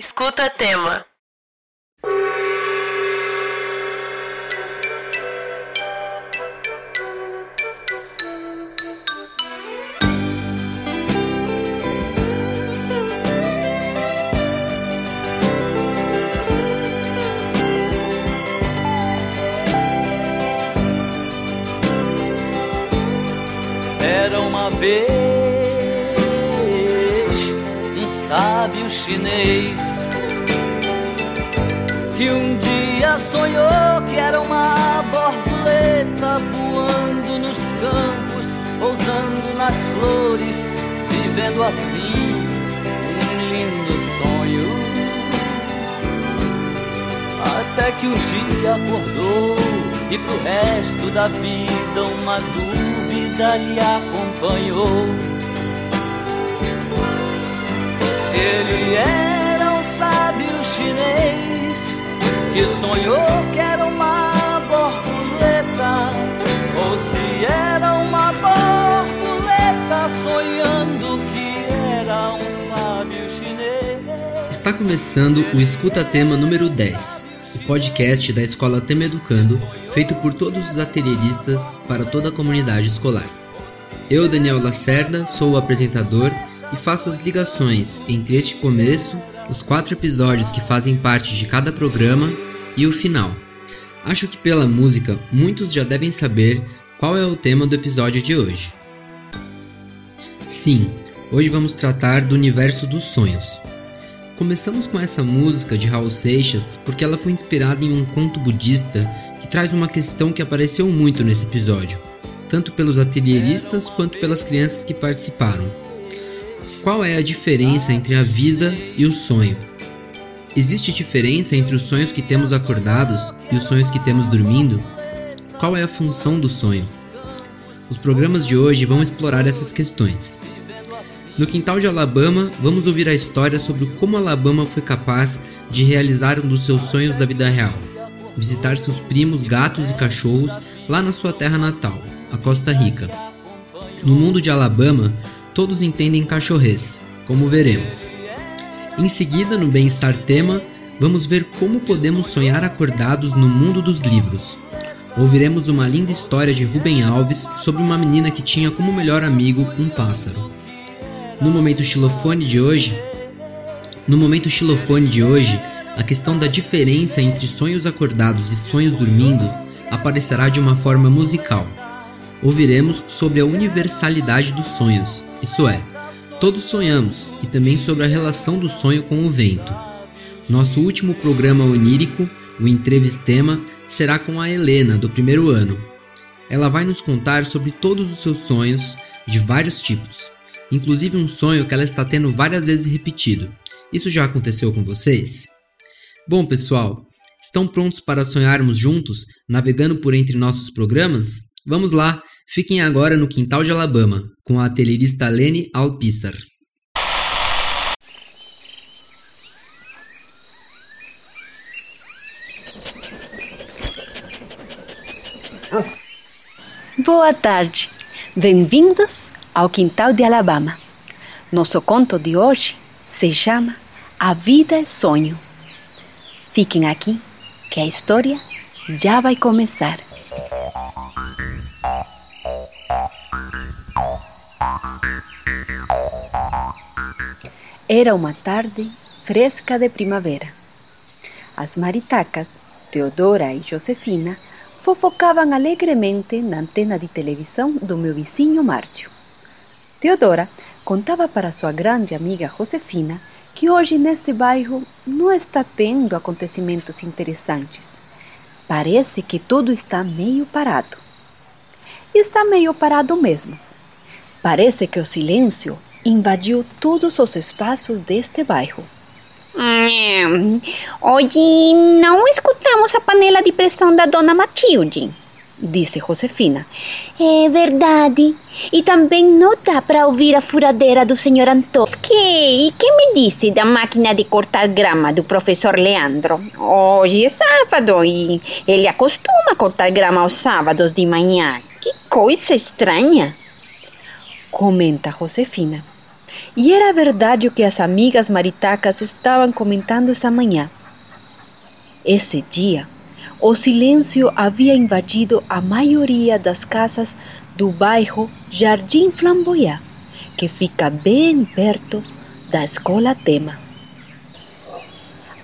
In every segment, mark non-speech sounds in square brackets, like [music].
Escuta tema. Era uma vez um sábio chinês que um dia sonhou que era uma borboleta voando nos campos, pousando nas flores, vivendo assim um lindo sonho. Até que um dia acordou e pro resto da vida uma dúvida lhe acompanhou. Se ele era um sábio chinês que sonhou que era uma borboleta, ou se era uma borboleta sonhando que era um sábio chinês. Está começando o Escuta Tema número 10, o podcast da Escola Tema Educando, feito por todos os atelieristas para toda a comunidade escolar. Eu, Daniel Lacerda, sou o apresentador e faço as ligações entre este começo, os quatro episódios que fazem parte de cada programa e o final. Acho que pela música muitos já devem saber qual é o tema do episódio de hoje. Sim, hoje vamos tratar do universo dos sonhos. Começamos com essa música de Raul Seixas porque ela foi inspirada em um conto budista que traz uma questão que apareceu muito nesse episódio, tanto pelos atelieristas quanto pelas crianças que participaram. Qual é a diferença entre a vida e o sonho? Existe diferença entre os sonhos que temos acordados e os sonhos que temos dormindo? Qual é a função do sonho? Os programas de hoje vão explorar essas questões. No quintal de Alabama, vamos ouvir a história sobre como Alabama foi capaz de realizar um dos seus sonhos da vida real: visitar seus primos, gatos e cachorros lá na sua terra natal, a Costa Rica. No mundo de Alabama, todos entendem cachorrês, como veremos. Em seguida, no Bem-Estar Tema, vamos ver como podemos sonhar acordados no mundo dos livros. Ouviremos uma linda história de Rubem Alves sobre uma menina que tinha como melhor amigo um pássaro. No momento xilofone de hoje, no momento xilofone de hoje, a questão da diferença entre sonhos acordados e sonhos dormindo aparecerá de uma forma musical. Ouviremos sobre a universalidade dos sonhos, isso é, todos sonhamos, e também sobre a relação do sonho com o vento. Nosso último programa onírico, o Entrevistema, será com a Helena, do primeiro ano. Ela vai nos contar sobre todos os seus sonhos, de vários tipos, inclusive um sonho que ela está tendo várias vezes repetido. Isso já aconteceu com vocês? Bom, pessoal, estão prontos para sonharmos juntos, navegando por entre nossos programas? Vamos lá, fiquem agora no quintal de Alabama, com a atelierista Lene Alpissar. Boa tarde, bem-vindos ao Quintal de Alabama. Nosso conto de hoje se chama A Vida é Sonho. Fiquem aqui, que a história já vai começar. Era uma tarde fresca de primavera. As maritacas, Teodora e Josefina, fofocavam alegremente na antena de televisão do meu vizinho Márcio. Teodora contava para sua grande amiga Josefina que hoje neste bairro não está tendo acontecimentos interessantes. Parece que tudo está meio parado. E está meio parado mesmo. Parece que o silêncio invadiu todos os espaços deste bairro. Hum, hoje não escutamos a panela de pressão da dona Matilde, disse Josefina. É verdade. E também não dá para ouvir a furadeira do senhor Antônio. Que, e que me disse da máquina de cortar grama do professor Leandro? Hoje é sábado e ele acostuma cortar grama aos sábados de manhã. Coisa estranha. Comenta Josefina. E era verdade o que as amigas maritacas estavam comentando essa manhã. Esse dia, o silêncio havia invadido a maioria das casas do bairro Jardim Flamboyant, que fica bem perto da escola Tema.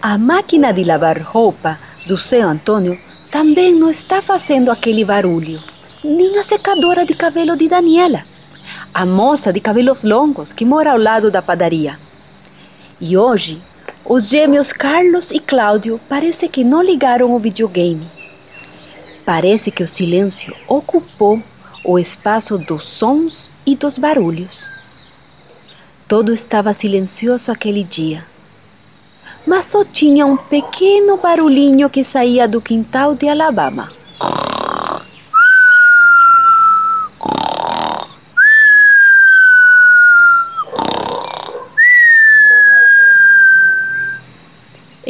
A máquina de lavar roupa do seu Antônio também não está fazendo aquele barulho, nem a secadora de cabelo de Daniela, a moça de cabelos longos que mora ao lado da padaria. E hoje, os gêmeos Carlos e Cláudio parece que não ligaram o videogame. Parece que o silêncio ocupou o espaço dos sons e dos barulhos. Todo estava silencioso aquele dia mas só tinha um pequeno barulhinho que saía do quintal de Alabama.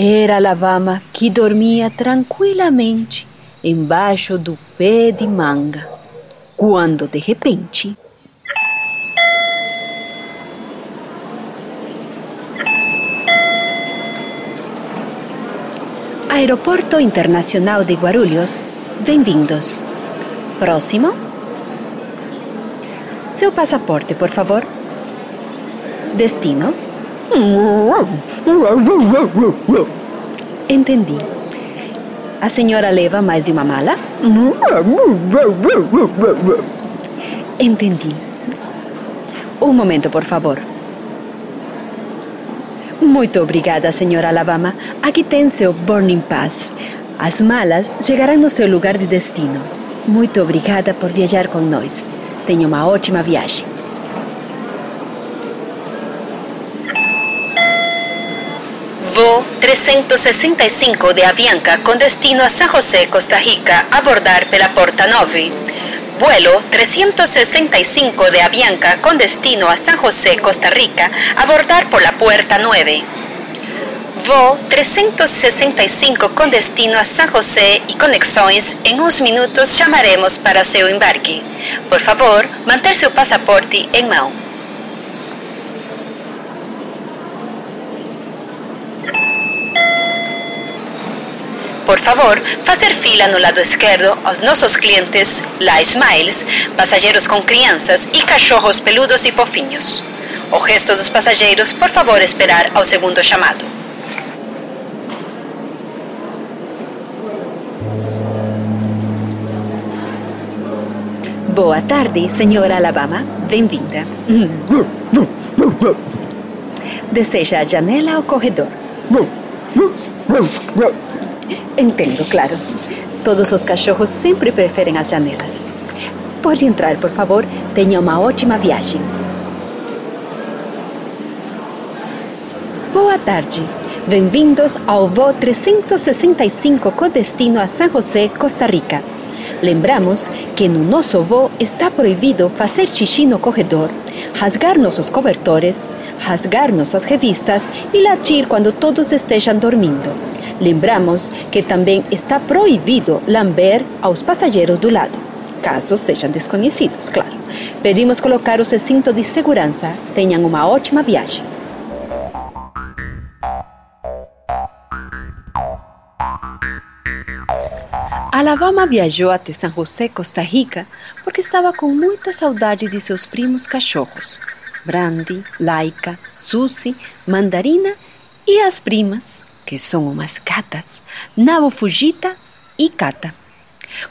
Era Alabama que dormia tranquilamente embaixo do pé de manga, quando de repente Aeroporto Internacional de Guarulhos, bem-vindos. Próximo. Seu passaporte, por favor. Destino. Entendi. A senhora leva mais de uma mala? Entendi. Um momento, por favor. Muito obrigada, senhora Alabama. Aqui tem seu Burning Pass. As malas chegarão no seu lugar de destino. Muito obrigada por viajar com nós. Tenha uma ótima viagem. 365 de Avianca com destino a San José, Costa Rica, abordar pela porta 9. Vuelo 365 de Avianca con destino a San José, Costa Rica, abordar por la puerta 9. Voo 365 con destino a San José y conexões. Em uns minutos chamaremos para seu embarque. Por favor, manter seu passaporte em mão. Por favor, fazer fila no lado esquerdo aos nossos clientes La Smiles, passageiros com crianças e cachorros peludos e fofinhos. O resto dos passageiros, por favor, esperar ao segundo chamado. Boa tarde, senhora Alabama. Bem-vinda. Deseja a janela ou corredor? Entendo, claro. Todos os cachorros sempre preferem as janelas. Pode entrar, por favor. Tenha uma ótima viagem. Boa tarde. Bem-vindos ao voo 365 com destino a San José, Costa Rica. Lembramos que no nosso voo está proibido fazer xixi no corredor, rasgar nossos cobertores, rasgar nossas revistas e latir quando todos estejam dormindo. Lembramos que também está proibido lamber aos passageiros do lado, caso sejam desconhecidos, claro. Pedimos colocar o cinto de segurança. Tenham uma ótima viagem. Alabama viajou até San José, Costa Rica, porque estava com muita saudade de seus primos cachorros, Brandy, Laika, Suzy, Mandarina e as primas, que são umas gatas, Nabo Fujita e Kata.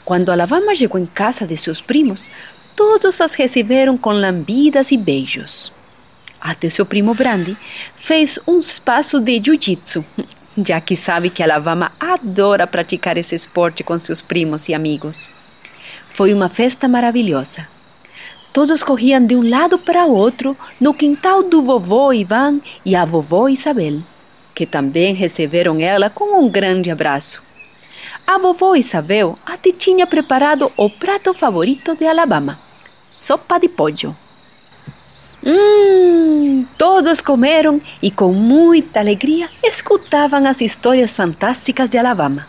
Quando Alabama chegou em casa de seus primos, todos as receberam com lambidas e beijos. Até seu primo Brandy fez um espaço de jiu-jitsu, já que sabe que Alabama adora praticar esse esporte com seus primos e amigos. Foi uma festa maravilhosa. Todos corriam de um lado para outro no quintal do vovô Ivan e a vovó Isabel, que também receberam ela com um grande abraço. A vovó Isabel até tinha preparado o prato favorito de Alabama: sopa de pollo. Hum, todos comeram e com muita alegria escutavam as histórias fantásticas de Alabama.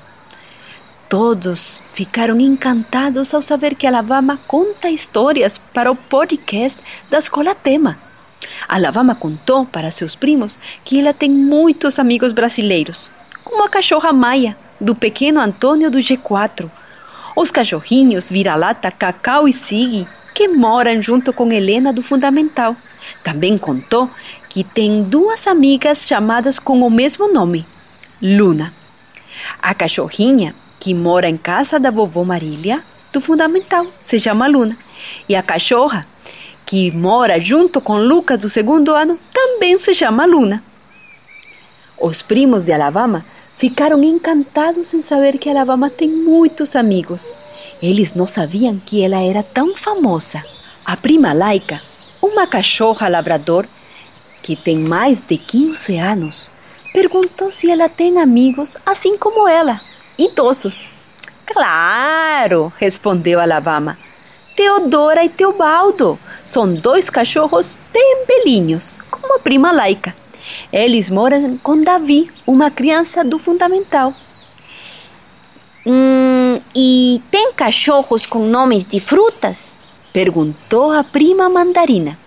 Todos ficaram encantados ao saber que Alabama conta histórias para o podcast da Escola Tema. Alabama contou para seus primos que ela tem muitos amigos brasileiros, como a cachorra Maia, do pequeno Antônio do G4, os cachorrinhos Vira-Lata, Cacau e Sig, que moram junto com Helena do Fundamental. Também contou que tem duas amigas chamadas com o mesmo nome, Luna. A cachorrinha, que mora em casa da vovó Marília, do Fundamental, se chama Luna. E a cachorra, que mora junto com Lucas do segundo ano, também se chama Luna. Os primos de Alabama ficaram encantados em saber que Alabama tem muitos amigos. Eles não sabiam que ela era tão famosa. A prima Laika, uma cachorra labrador que tem mais de 15 anos, perguntou se ela tem amigos assim como ela, idosos. Claro, respondeu Alabama. Teodora e Teobaldo são dois cachorros bem belinhos, como a prima Laica. Eles moram com Davi, uma criança do fundamental. Hum, e tem cachorros com nomes de frutas? Perguntou a prima Mandarina,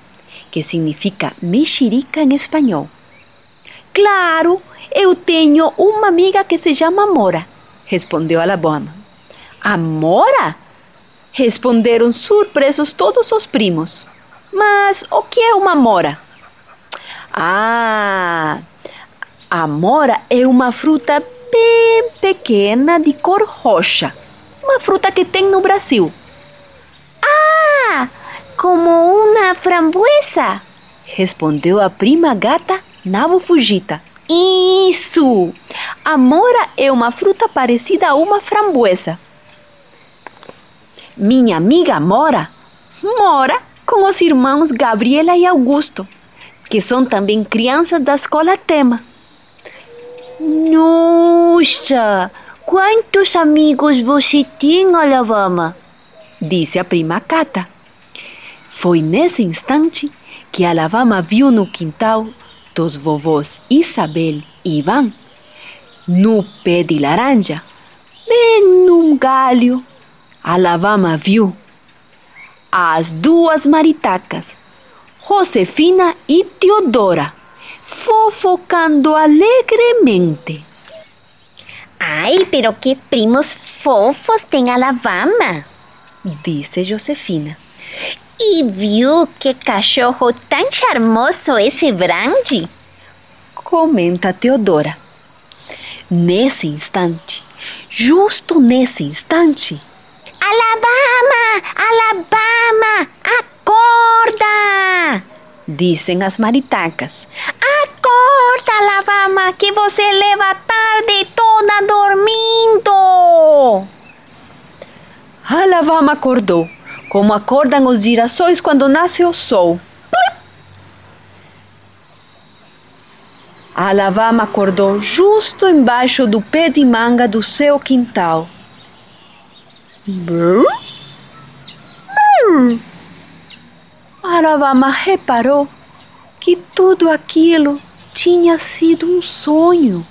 que significa mexerica em espanhol. Claro, eu tenho uma amiga que se chama Mora, respondeu. A Mora? Responderam surpresos todos os primos. Mas o que é uma mora? Ah, a mora é uma fruta bem pequena de cor roxa. Uma fruta que tem no Brasil. Ah, como uma framboesa? Respondeu a prima gata Nabo Fujita. Isso! A mora é uma fruta parecida a uma framboesa. Minha amiga mora, mora com os irmãos Gabriela e Augusto, que são também crianças da escola Tema. Nossa, quantos amigos você tem, Alabama? Disse a prima Cata. Foi nesse instante que Alabama viu no quintal dos vovôs Isabel e Ivan, no pé de laranja, bem num galho, Alabama viu as duas maritacas, Josefina e Teodora, fofocando alegremente. Ai, pero que primos fofos tem Alabama, disse Josefina. E viu que cachorro tão charmoso esse Brandy? Comenta Teodora. Nesse instante, justo nesse instante, Alabama! Alabama! Acorda! Dizem as maritacas. Acorda, Alabama, que você leva a tarde toda dormindo! Alabama acordou, como acordam os girassóis quando nasce o sol. Alabama acordou justo embaixo do pé de manga do seu quintal. Alabama reparou que tudo aquilo tinha sido um sonho.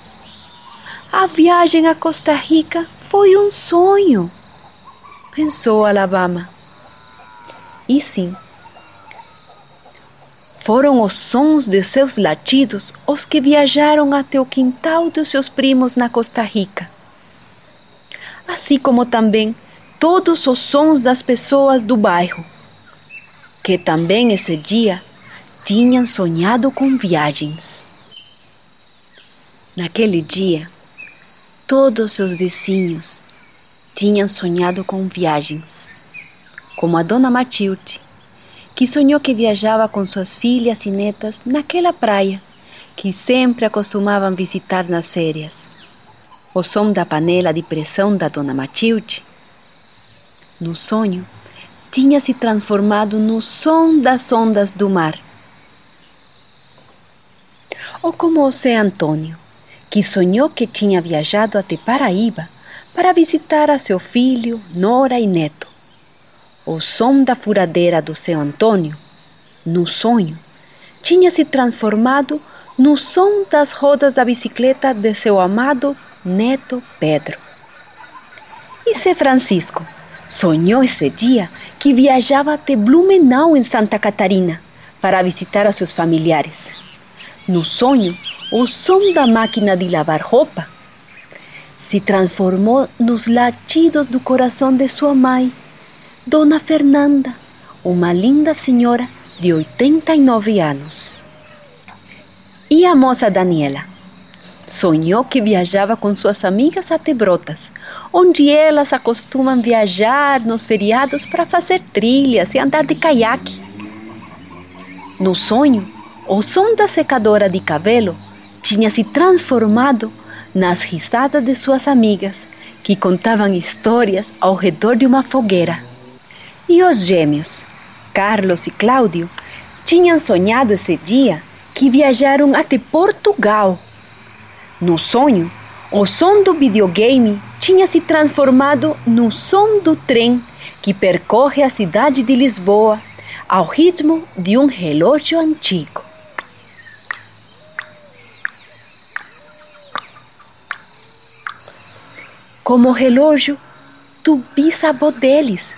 A viagem a Costa Rica foi um sonho, pensou Alabama. E sim, foram os sons de seus latidos os que viajaram até o quintal dos seus primos na Costa Rica. Assim como também todos os sons das pessoas do bairro, que também esse dia tinham sonhado com viagens. Naquele dia, todos os vizinhos tinham sonhado com viagens, como a dona Matilde, que sonhou que viajava com suas filhas e netas naquela praia que sempre acostumavam visitar nas férias. O som da panela de pressão da dona Matilde no sonho, tinha se transformado no som das ondas do mar. Ou como o Zé Antônio, que sonhou que tinha viajado até Paraíba para visitar a seu filho, nora e neto. O som da furadeira do seu Antônio, no sonho, tinha se transformado no som das rodas da bicicleta de seu amado neto Pedro. E Zé Francisco, Sonhou esse dia que viajava até Blumenau, em Santa Catarina, para visitar a seus familiares. No sonho, o som da máquina de lavar roupa se transformou nos latidos do coração de sua mãe, Dona Fernanda, uma linda senhora de 89 anos. E a moça Daniela? Sonhou que viajava com suas amigas até Brotas, onde elas acostumam viajar nos feriados para fazer trilhas e andar de caiaque. No sonho, o som da secadora de cabelo tinha se transformado nas risadas de suas amigas, que contavam histórias ao redor de uma fogueira. E os gêmeos, Carlos e Cláudio, tinham sonhado esse dia que viajaram até Portugal. No sonho, o som do videogame tinha se transformado no som do trem que percorre a cidade de Lisboa ao ritmo de um relógio antigo. Como relógio do bisavô deles,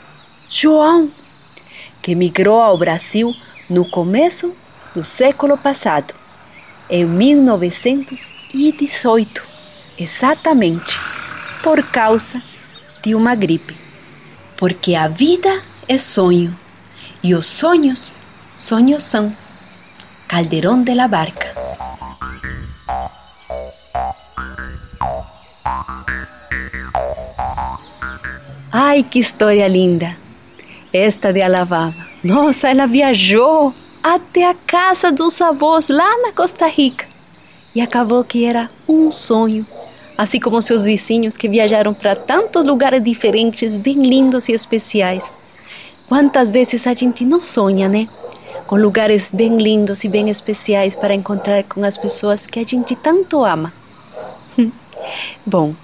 João, que migrou ao Brasil no começo do século passado, em 1918, exatamente por causa de uma gripe. Porque a vida é sonho e os sonhos, sonhos são. Calderón de la Barca. Ai, que história linda! Esta de Alabama. Nossa, ela viajou até a casa dos avós lá na Costa Rica e acabou que era um sonho, assim como seus vizinhos que viajaram para tantos lugares diferentes, bem lindos e especiais. Quantas vezes a gente não sonha, né? Com lugares bem lindos e bem especiais para encontrar com as pessoas que a gente tanto ama. [laughs] Bom,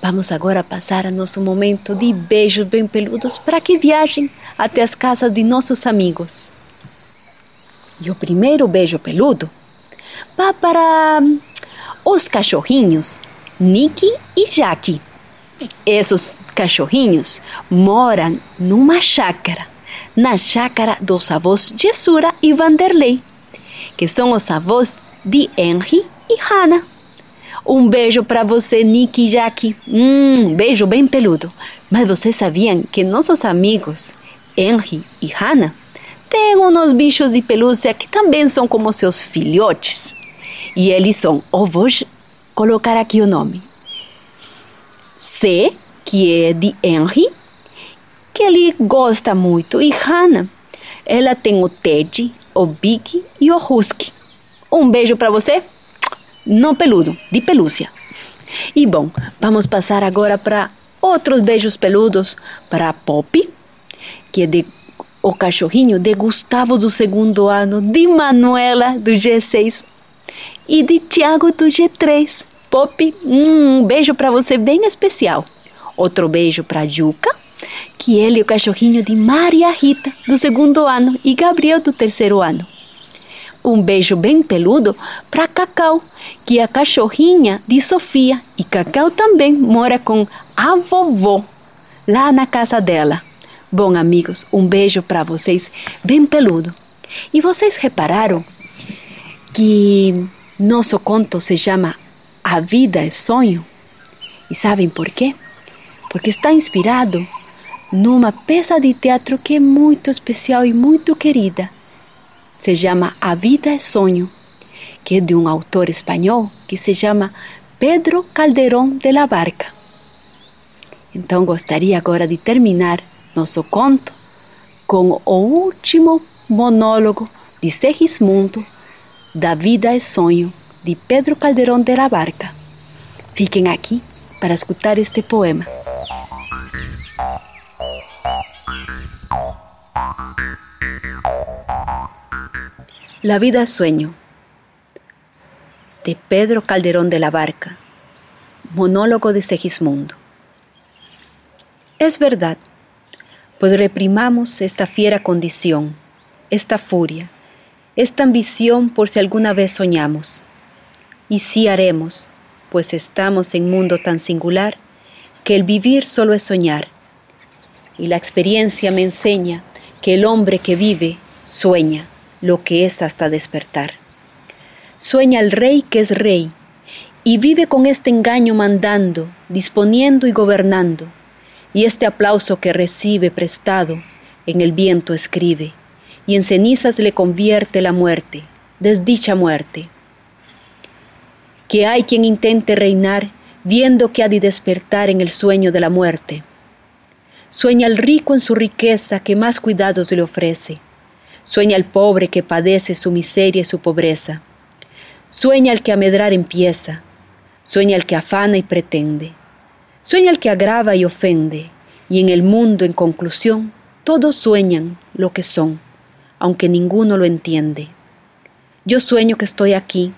Vamos agora passar a nosso momento de beijos bem peludos para que viajem até as casas de nossos amigos. E o primeiro beijo peludo para hum, os cachorrinhos Nicky e Jack. Esses cachorrinhos moram numa chácara, na chácara dos avós Jessura e Vanderlei, que são os avós de Henry e Hannah. Um beijo para você, Nick e Jack. Hum, beijo bem peludo. Mas vocês sabiam que nossos amigos, Henry e Hannah, têm uns bichos de pelúcia que também são como seus filhotes. E eles são, ou vou colocar aqui o nome. C, que é de Henry, que ele gosta muito, e Hannah, ela tem o Ted, o Big e o Husky. Um beijo para você não peludo, de pelúcia. E bom, vamos passar agora para outros beijos peludos para Pop, que é de o cachorrinho de Gustavo do segundo ano, de Manuela do G6 e de Tiago do G3. Pop, um beijo para você bem especial. Outro beijo para Juca, que ele é o cachorrinho de Maria Rita do segundo ano e Gabriel do terceiro ano. Um beijo bem peludo para Cacau, que é a cachorrinha de Sofia. E Cacau também mora com a vovó lá na casa dela. Bom, amigos, um beijo para vocês bem peludo. E vocês repararam que nosso conto se chama A Vida é Sonho? E sabem por quê? Porque está inspirado numa peça de teatro que é muito especial e muito querida se chama A Vida é Sonho, que é de um autor espanhol que se chama Pedro Calderón de la Barca. Então gostaria agora de terminar nosso conto com o último monólogo de Segismundo da Vida é Sonho, de Pedro Calderón de la Barca. Fiquem aqui para escutar este poema. La vida es sueño, de Pedro Calderón de la Barca, monólogo de Segismundo. Es verdad, pues reprimamos esta fiera condición, esta furia, esta ambición por si alguna vez soñamos. Y sí haremos, pues estamos en mundo tan singular que el vivir solo es soñar. Y la experiencia me enseña que el hombre que vive sueña lo que es hasta despertar. Sueña el rey que es rey, y vive con este engaño mandando, disponiendo y gobernando, y este aplauso que recibe prestado en el viento escribe, y en cenizas le convierte la muerte, desdicha muerte. Que hay quien intente reinar viendo que ha de despertar en el sueño de la muerte. Sueña el rico en su riqueza que más cuidados le ofrece. Sueña el pobre que padece su miseria y su pobreza. Sueña el que a medrar empieza. Sueña el que afana y pretende. Sueña el que agrava y ofende. Y en el mundo, en conclusión, todos sueñan lo que son, aunque ninguno lo entiende. Yo sueño que estoy aquí,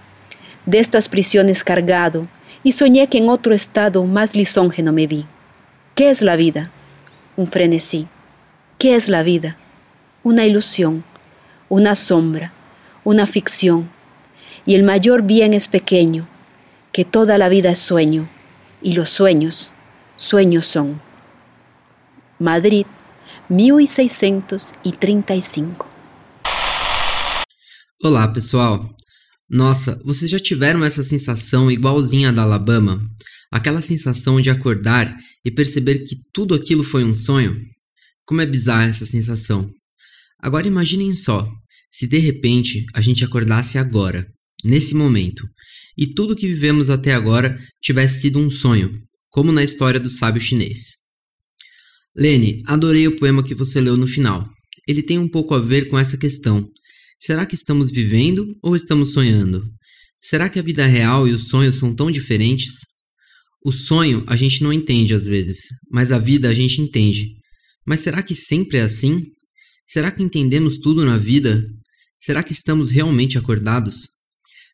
de estas prisiones cargado, y soñé que en otro estado más lisóngeno me vi. ¿Qué es la vida? Un frenesí. ¿Qué es la vida? Una ilusión, una sombra, una ficción. Y el mayor bien es pequeño, que toda la vida es sueño, y los sueños, sueños son. Madrid, 1635. Olá, pessoal. Nossa, vocês já tiveram essa sensação igualzinha da Alabama? Aquela sensação de acordar e perceber que tudo aquilo foi um sonho? Como é bizarra essa sensação. Agora imaginem só, se de repente a gente acordasse agora, nesse momento, e tudo que vivemos até agora tivesse sido um sonho, como na história do sábio chinês. Lene, adorei o poema que você leu no final. Ele tem um pouco a ver com essa questão Será que estamos vivendo ou estamos sonhando? Será que a vida real e os sonhos são tão diferentes? O sonho a gente não entende às vezes, mas a vida a gente entende. Mas será que sempre é assim? Será que entendemos tudo na vida? Será que estamos realmente acordados?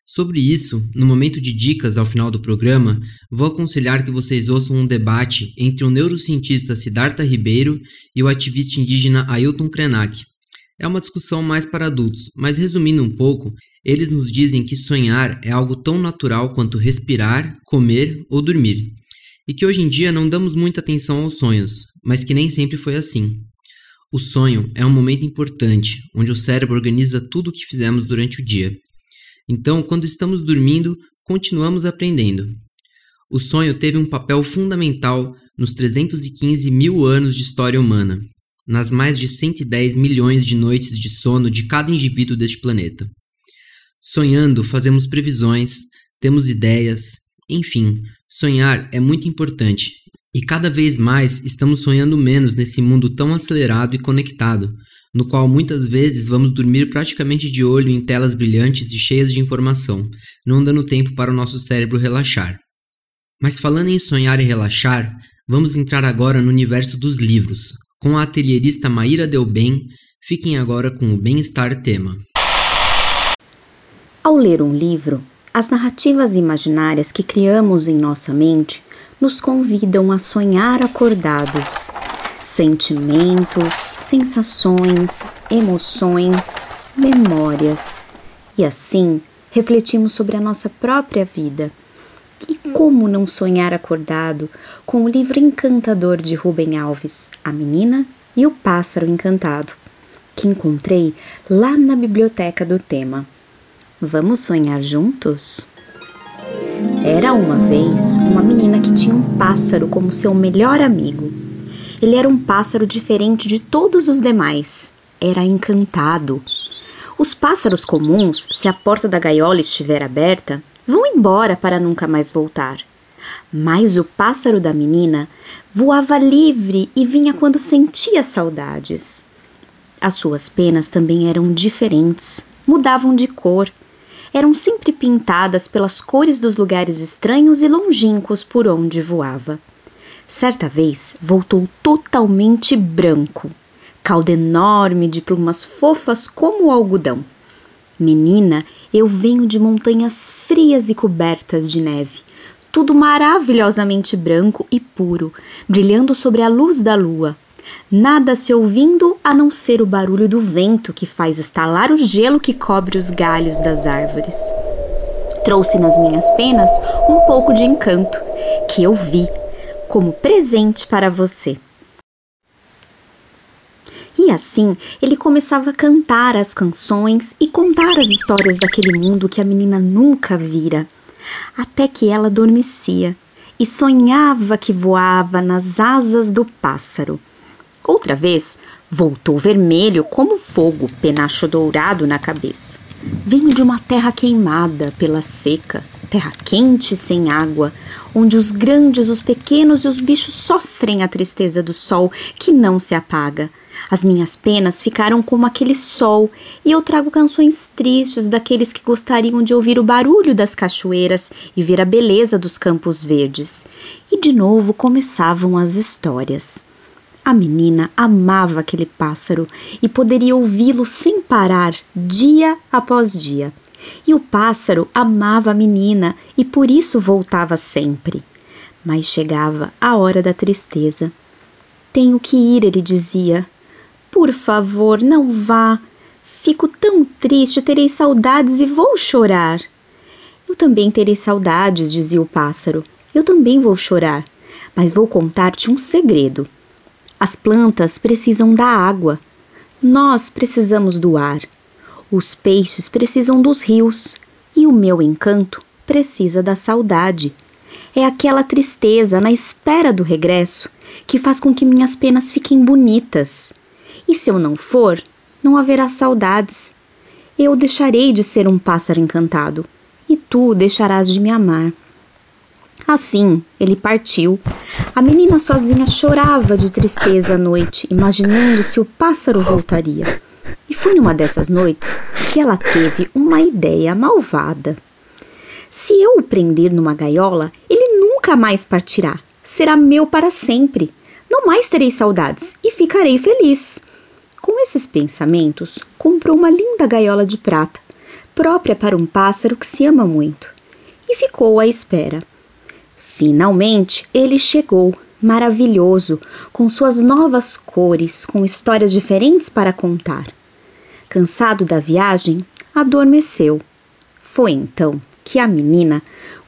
Sobre isso, no momento de dicas ao final do programa, vou aconselhar que vocês ouçam um debate entre o neurocientista Siddhartha Ribeiro e o ativista indígena Ailton Krenak, é uma discussão mais para adultos, mas resumindo um pouco, eles nos dizem que sonhar é algo tão natural quanto respirar, comer ou dormir, e que hoje em dia não damos muita atenção aos sonhos, mas que nem sempre foi assim. O sonho é um momento importante, onde o cérebro organiza tudo o que fizemos durante o dia. Então, quando estamos dormindo, continuamos aprendendo. O sonho teve um papel fundamental nos 315 mil anos de história humana, nas mais de 110 milhões de noites de sono de cada indivíduo deste planeta. Sonhando, fazemos previsões, temos ideias, enfim, sonhar é muito importante e cada vez mais estamos sonhando menos nesse mundo tão acelerado e conectado, no qual muitas vezes vamos dormir praticamente de olho em telas brilhantes e cheias de informação, não dando tempo para o nosso cérebro relaxar. Mas falando em sonhar e relaxar, vamos entrar agora no universo dos livros, com a atelierista Maíra Delbem, fiquem agora com o Bem-Estar Tema. Ao ler um livro, as narrativas imaginárias que criamos em nossa mente nos convidam a sonhar acordados. Sentimentos, sensações, emoções, memórias. E assim, refletimos sobre a nossa própria vida e como não sonhar acordado com o livro encantador de Rubem Alves, A Menina e o Pássaro Encantado, que encontrei lá na biblioteca do tema. Vamos sonhar juntos? Era uma vez uma menina que tinha um pássaro como seu melhor amigo. Ele era um pássaro diferente de todos os demais. Era encantado. Os pássaros comuns, se a porta da gaiola estiver aberta, vão embora para nunca mais voltar. Mas o pássaro da menina voava livre e vinha quando sentia saudades. As suas penas também eram diferentes, mudavam de cor, eram sempre pintadas pelas cores dos lugares estranhos e longínquos por onde voava. Certa vez voltou totalmente branco, cauda enorme de plumas fofas como o algodão. Menina, eu venho de montanhas frias e cobertas de neve, tudo maravilhosamente branco e puro, brilhando sobre a luz da lua. Nada se ouvindo a não ser o barulho do vento que faz estalar o gelo que cobre os galhos das árvores. Trouxe nas minhas penas um pouco de encanto, que eu vi como presente para você. E assim ele começava a cantar as canções e contar as histórias daquele mundo que a menina nunca vira, até que ela adormecia e sonhava que voava nas asas do pássaro. Outra vez, voltou vermelho como fogo, penacho dourado na cabeça. Venho de uma terra queimada pela seca, terra quente sem água, onde os grandes, os pequenos e os bichos sofrem a tristeza do sol que não se apaga. As minhas penas ficaram como aquele sol, e eu trago canções tristes daqueles que gostariam de ouvir o barulho das cachoeiras e ver a beleza dos campos verdes. E de novo começavam as histórias. A menina amava aquele pássaro e poderia ouvi-lo sem parar, dia após dia. E o pássaro amava a menina e por isso voltava sempre. Mas chegava a hora da tristeza. Tenho que ir, ele dizia. Por favor, não vá. Fico tão triste, terei saudades e vou chorar. Eu também terei saudades, dizia o pássaro. Eu também vou chorar, mas vou contar-te um segredo. As plantas precisam da água. Nós precisamos do ar. Os peixes precisam dos rios. E o meu encanto precisa da saudade. É aquela tristeza na espera do regresso que faz com que minhas penas fiquem bonitas. E se eu não for, não haverá saudades. Eu deixarei de ser um pássaro encantado, e tu deixarás de me amar. Assim, ele partiu. A menina sozinha chorava de tristeza à noite, imaginando se o pássaro voltaria. E foi numa dessas noites que ela teve uma ideia malvada. Se eu o prender numa gaiola, ele nunca mais partirá. Será meu para sempre. Não mais terei saudades e ficarei feliz. Com esses pensamentos, comprou uma linda gaiola de prata, própria para um pássaro que se ama muito, e ficou à espera. Finalmente ele chegou, maravilhoso, com suas novas cores, com histórias diferentes para contar. Cansado da viagem, adormeceu. Foi então que a menina,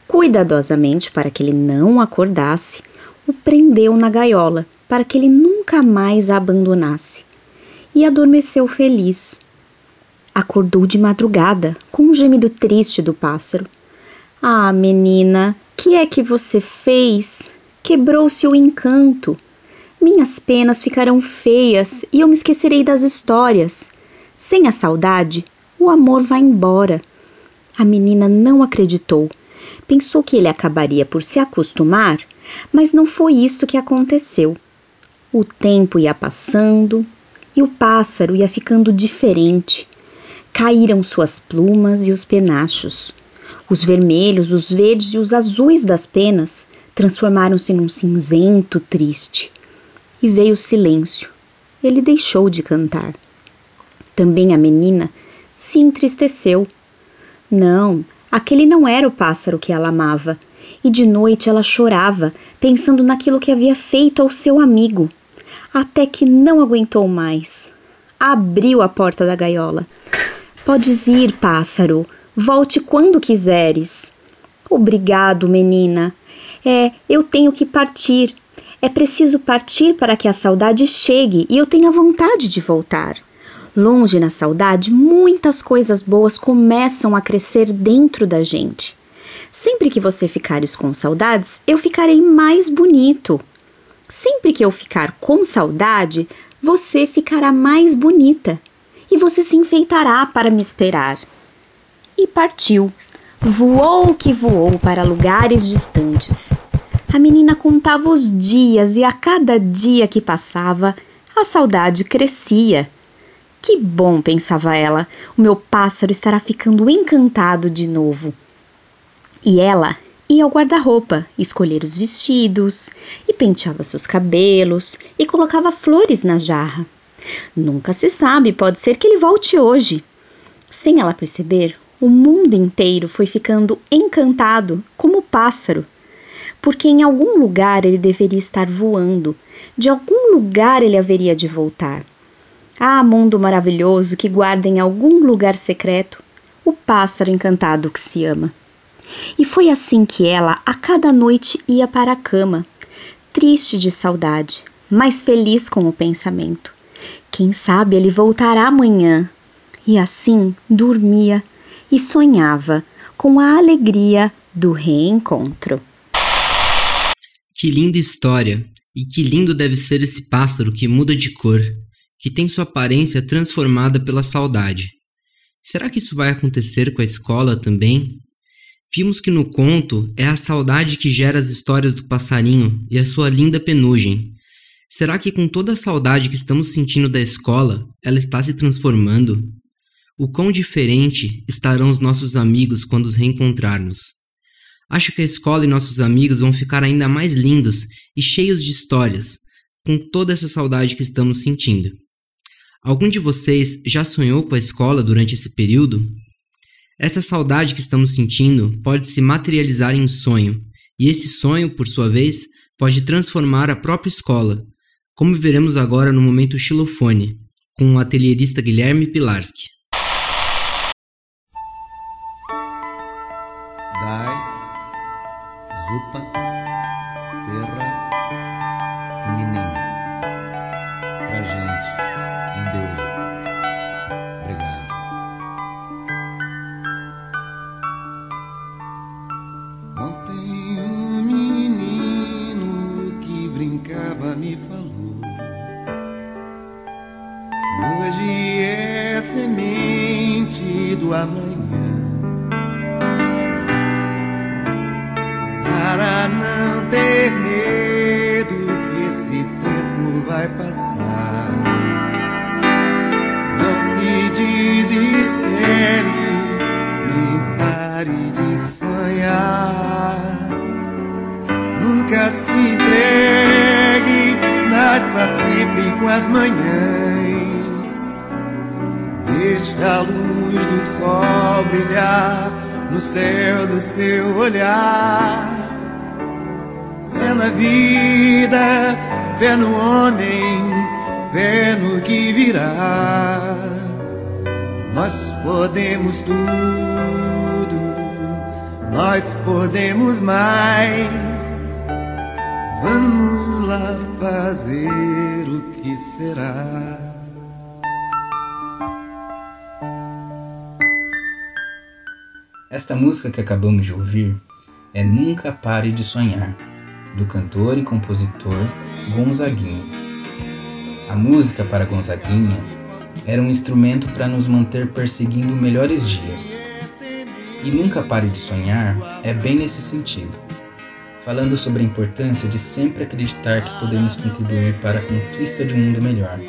cuidadosamente para que ele não acordasse, o prendeu na gaiola para que ele nunca mais a abandonasse. E adormeceu feliz. Acordou de madrugada com um gemido triste do pássaro. Ah, menina, que é que você fez? Quebrou-se o encanto. Minhas penas ficarão feias e eu me esquecerei das histórias. Sem a saudade, o amor vai embora. A menina não acreditou. Pensou que ele acabaria por se acostumar, mas não foi isso que aconteceu. O tempo ia passando e o pássaro ia ficando diferente. Caíram suas plumas e os penachos. Os vermelhos, os verdes e os azuis das penas transformaram-se num cinzento triste. E veio o silêncio. Ele deixou de cantar. Também a menina se entristeceu. Não, aquele não era o pássaro que ela amava. E de noite ela chorava, pensando naquilo que havia feito ao seu amigo, até que não aguentou mais. Abriu a porta da gaiola. Podes ir, pássaro, Volte quando quiseres. Obrigado, menina. É, eu tenho que partir. É preciso partir para que a saudade chegue e eu tenha vontade de voltar. Longe na saudade, muitas coisas boas começam a crescer dentro da gente. Sempre que você ficares com saudades, eu ficarei mais bonito. Sempre que eu ficar com saudade, você ficará mais bonita e você se enfeitará para me esperar e partiu. Voou que voou para lugares distantes. A menina contava os dias e a cada dia que passava, a saudade crescia. Que bom, pensava ela, o meu pássaro estará ficando encantado de novo. E ela ia ao guarda-roupa, escolher os vestidos, e penteava seus cabelos, e colocava flores na jarra. Nunca se sabe, pode ser que ele volte hoje. Sem ela perceber, o mundo inteiro foi ficando encantado como pássaro, porque em algum lugar ele deveria estar voando, de algum lugar ele haveria de voltar. Ah, mundo maravilhoso que guarda em algum lugar secreto o pássaro encantado que se ama. E foi assim que ela a cada noite ia para a cama, triste de saudade, mas feliz com o pensamento Quem sabe ele voltará amanhã. E assim dormia e sonhava com a alegria do reencontro. Que linda história! E que lindo deve ser esse pássaro que muda de cor, que tem sua aparência transformada pela saudade. Será que isso vai acontecer com a escola também? Vimos que no conto é a saudade que gera as histórias do passarinho e a sua linda penugem. Será que com toda a saudade que estamos sentindo da escola, ela está se transformando? O quão diferente estarão os nossos amigos quando os reencontrarmos? Acho que a escola e nossos amigos vão ficar ainda mais lindos e cheios de histórias, com toda essa saudade que estamos sentindo. Algum de vocês já sonhou com a escola durante esse período? Essa saudade que estamos sentindo pode se materializar em sonho, e esse sonho, por sua vez, pode transformar a própria escola, como veremos agora no momento xilofone, com o atelierista Guilherme Pilarski. Me falou. Hoje é semente do amanhã. Para não ter medo que esse tempo vai passar. Não se desespere, nem pare de sonhar. Nunca se entregue, nasça sempre com as manhãs. Deixe a luz do sol brilhar no céu do seu olhar. Fé na vida, fé no homem, fé no que virá. Nós podemos tudo, nós podemos mais. Vamos lá fazer o que será. Esta música que acabamos de ouvir é Nunca Pare de Sonhar, do cantor e compositor Gonzaguinha. A música para Gonzaguinha era um instrumento para nos manter perseguindo melhores dias. E Nunca Pare de Sonhar é bem nesse sentido, falando sobre a importância de sempre acreditar que podemos contribuir para a conquista de um mundo melhor.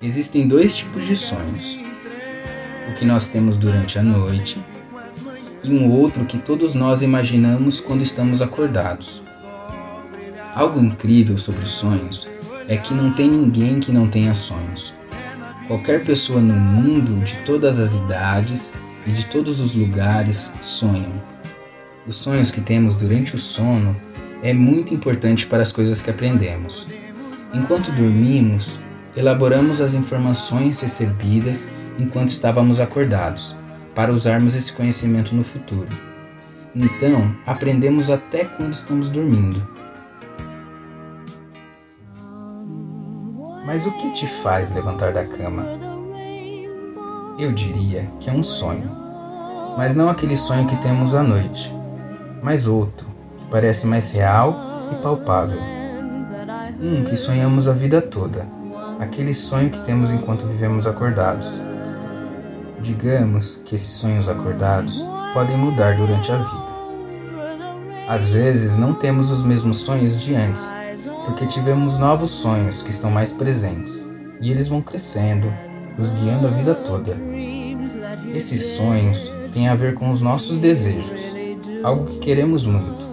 Existem dois tipos de sonhos: o que nós temos durante a noite e um outro que todos nós imaginamos quando estamos acordados. Algo incrível sobre os sonhos é que não tem ninguém que não tenha sonhos. Qualquer pessoa no mundo, de todas as idades e de todos os lugares, sonham. Os sonhos que temos durante o sono é muito importante para as coisas que aprendemos. Enquanto dormimos, elaboramos as informações recebidas enquanto estávamos acordados, para usarmos esse conhecimento no futuro. Então, aprendemos até quando estamos dormindo. Mas o que te faz levantar da cama? Eu diria que é um sonho, mas não aquele sonho que temos à noite, mas outro, que parece mais real e palpável. Um que sonhamos a vida toda, aquele sonho que temos enquanto vivemos acordados. Digamos que esses sonhos acordados podem mudar durante a vida. Às vezes não temos os mesmos sonhos de antes, porque tivemos novos sonhos que estão mais presentes, e eles vão crescendo, nos guiando a vida toda. Esses sonhos têm a ver com os nossos desejos, algo que queremos muito.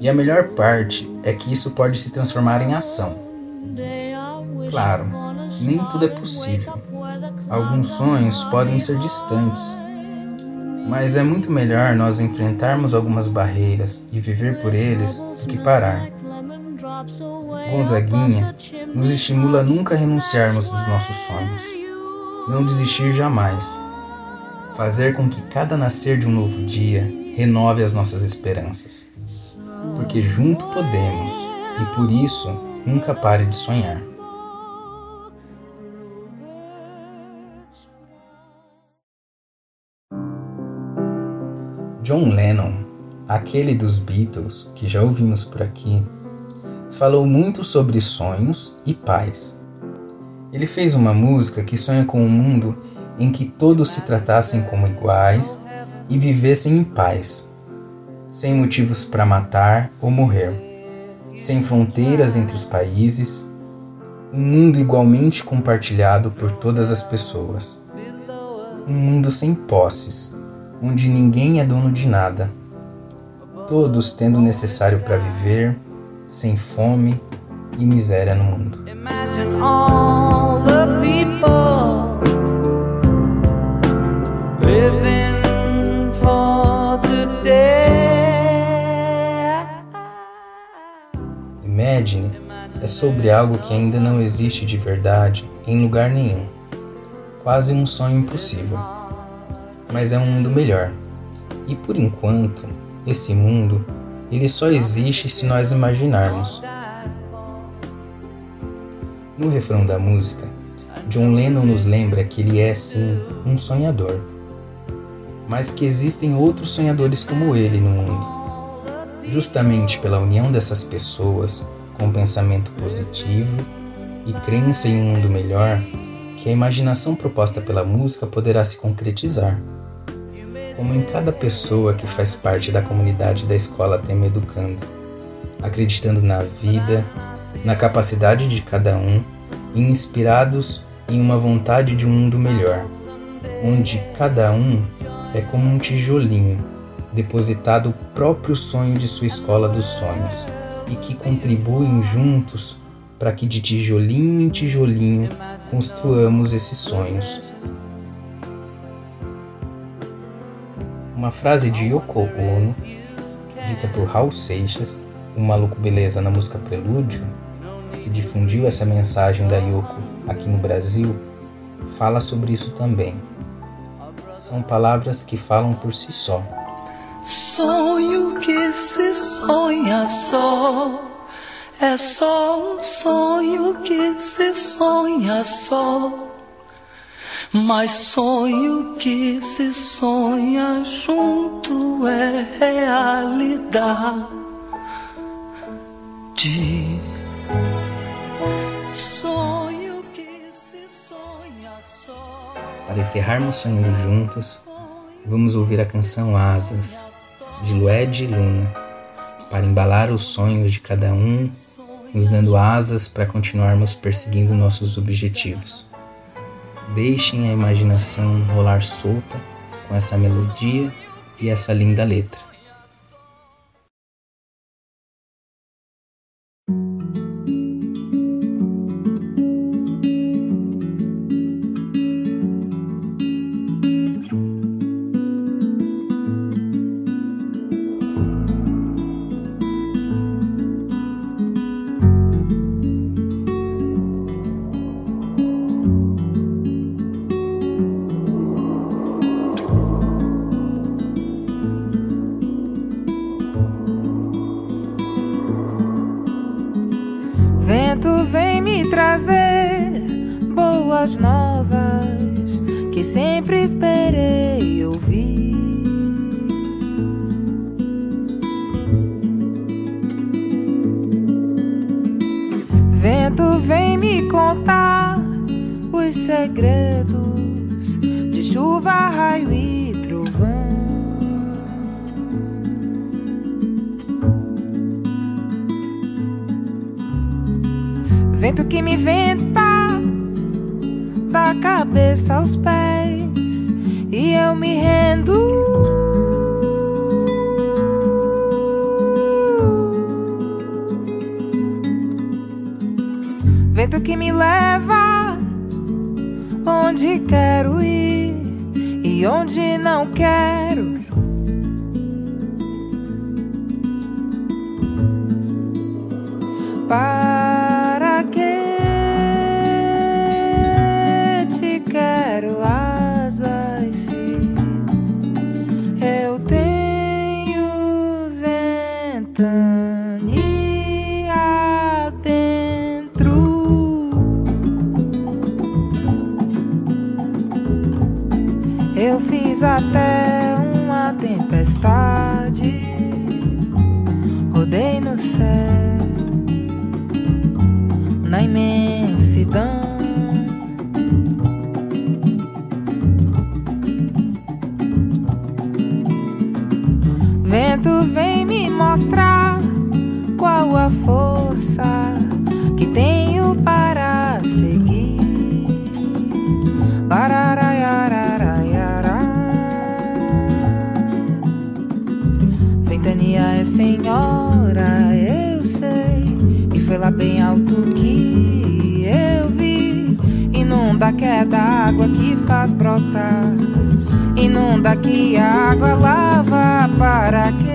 E a melhor parte é que isso pode se transformar em ação. Claro, nem tudo é possível. Alguns sonhos podem ser distantes, mas é muito melhor nós enfrentarmos algumas barreiras e viver por eles do que parar. Gonzaguinha nos estimula a nunca renunciarmos dos nossos sonhos, não desistir jamais. fazer com que cada nascer de um novo dia renove as nossas esperanças. Porque junto podemos e por isso nunca pare de sonhar. John Lennon, aquele dos Beatles que já ouvimos por aqui, falou muito sobre sonhos e paz. Ele fez uma música que sonha com um mundo em que todos se tratassem como iguais e vivessem em paz, sem motivos para matar ou morrer, sem fronteiras entre os países, um mundo igualmente compartilhado por todas as pessoas. Um mundo sem posses, onde ninguém é dono de nada, todos tendo o necessário para viver, sem fome e miséria no mundo. Imagine é sobre algo que ainda não existe de verdade em lugar nenhum. Quase um sonho impossível. Mas é um mundo melhor. E por enquanto, esse mundo, ele só existe se nós imaginarmos. No refrão da música, John Lennon nos lembra que ele é sim um sonhador, mas que existem outros sonhadores como ele no mundo. Justamente pela união dessas pessoas com pensamento positivo e crença em um mundo melhor, que a imaginação proposta pela música poderá se concretizar. Como em cada pessoa que faz parte da comunidade da escola Tema Educando, acreditando na vida, na capacidade de cada um e inspirados em uma vontade de um mundo melhor, onde cada um é como um tijolinho depositado o próprio sonho de sua escola dos sonhos e que contribuem juntos para que de tijolinho em tijolinho construamos esses sonhos. Uma frase de Yoko Ono, dita por Raul Seixas, o maluco beleza na música Prelúdio, que difundiu essa mensagem da Yoko aqui no Brasil, fala sobre isso também. São palavras que falam por si só. Sonho que se sonha só, é só um sonho que se sonha só. Mas sonho que se sonha junto é realidade. Para encerrarmos sonhando juntos, vamos ouvir a canção Asas, de Lued e Luna, para embalar os sonhos de cada um, nos dando asas para continuarmos perseguindo nossos objetivos. Deixem a imaginação rolar solta com essa melodia e essa linda letra. Inunda queda água que faz brotar. Inunda que a água lava para quê?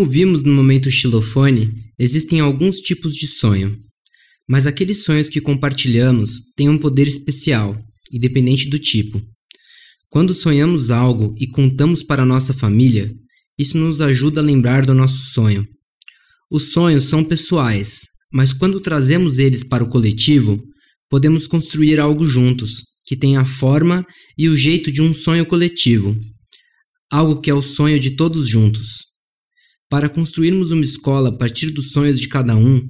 Como vimos no momento xilofone, existem alguns tipos de sonho. Mas aqueles sonhos que compartilhamos têm um poder especial, independente do tipo. Quando sonhamos algo e contamos para nossa família, isso nos ajuda a lembrar do nosso sonho. Os sonhos são pessoais, mas quando trazemos eles para o coletivo, podemos construir algo juntos, que tem a forma e o jeito de um sonho coletivo. Algo que é o sonho de todos juntos. Para construirmos uma escola a partir dos sonhos de cada um,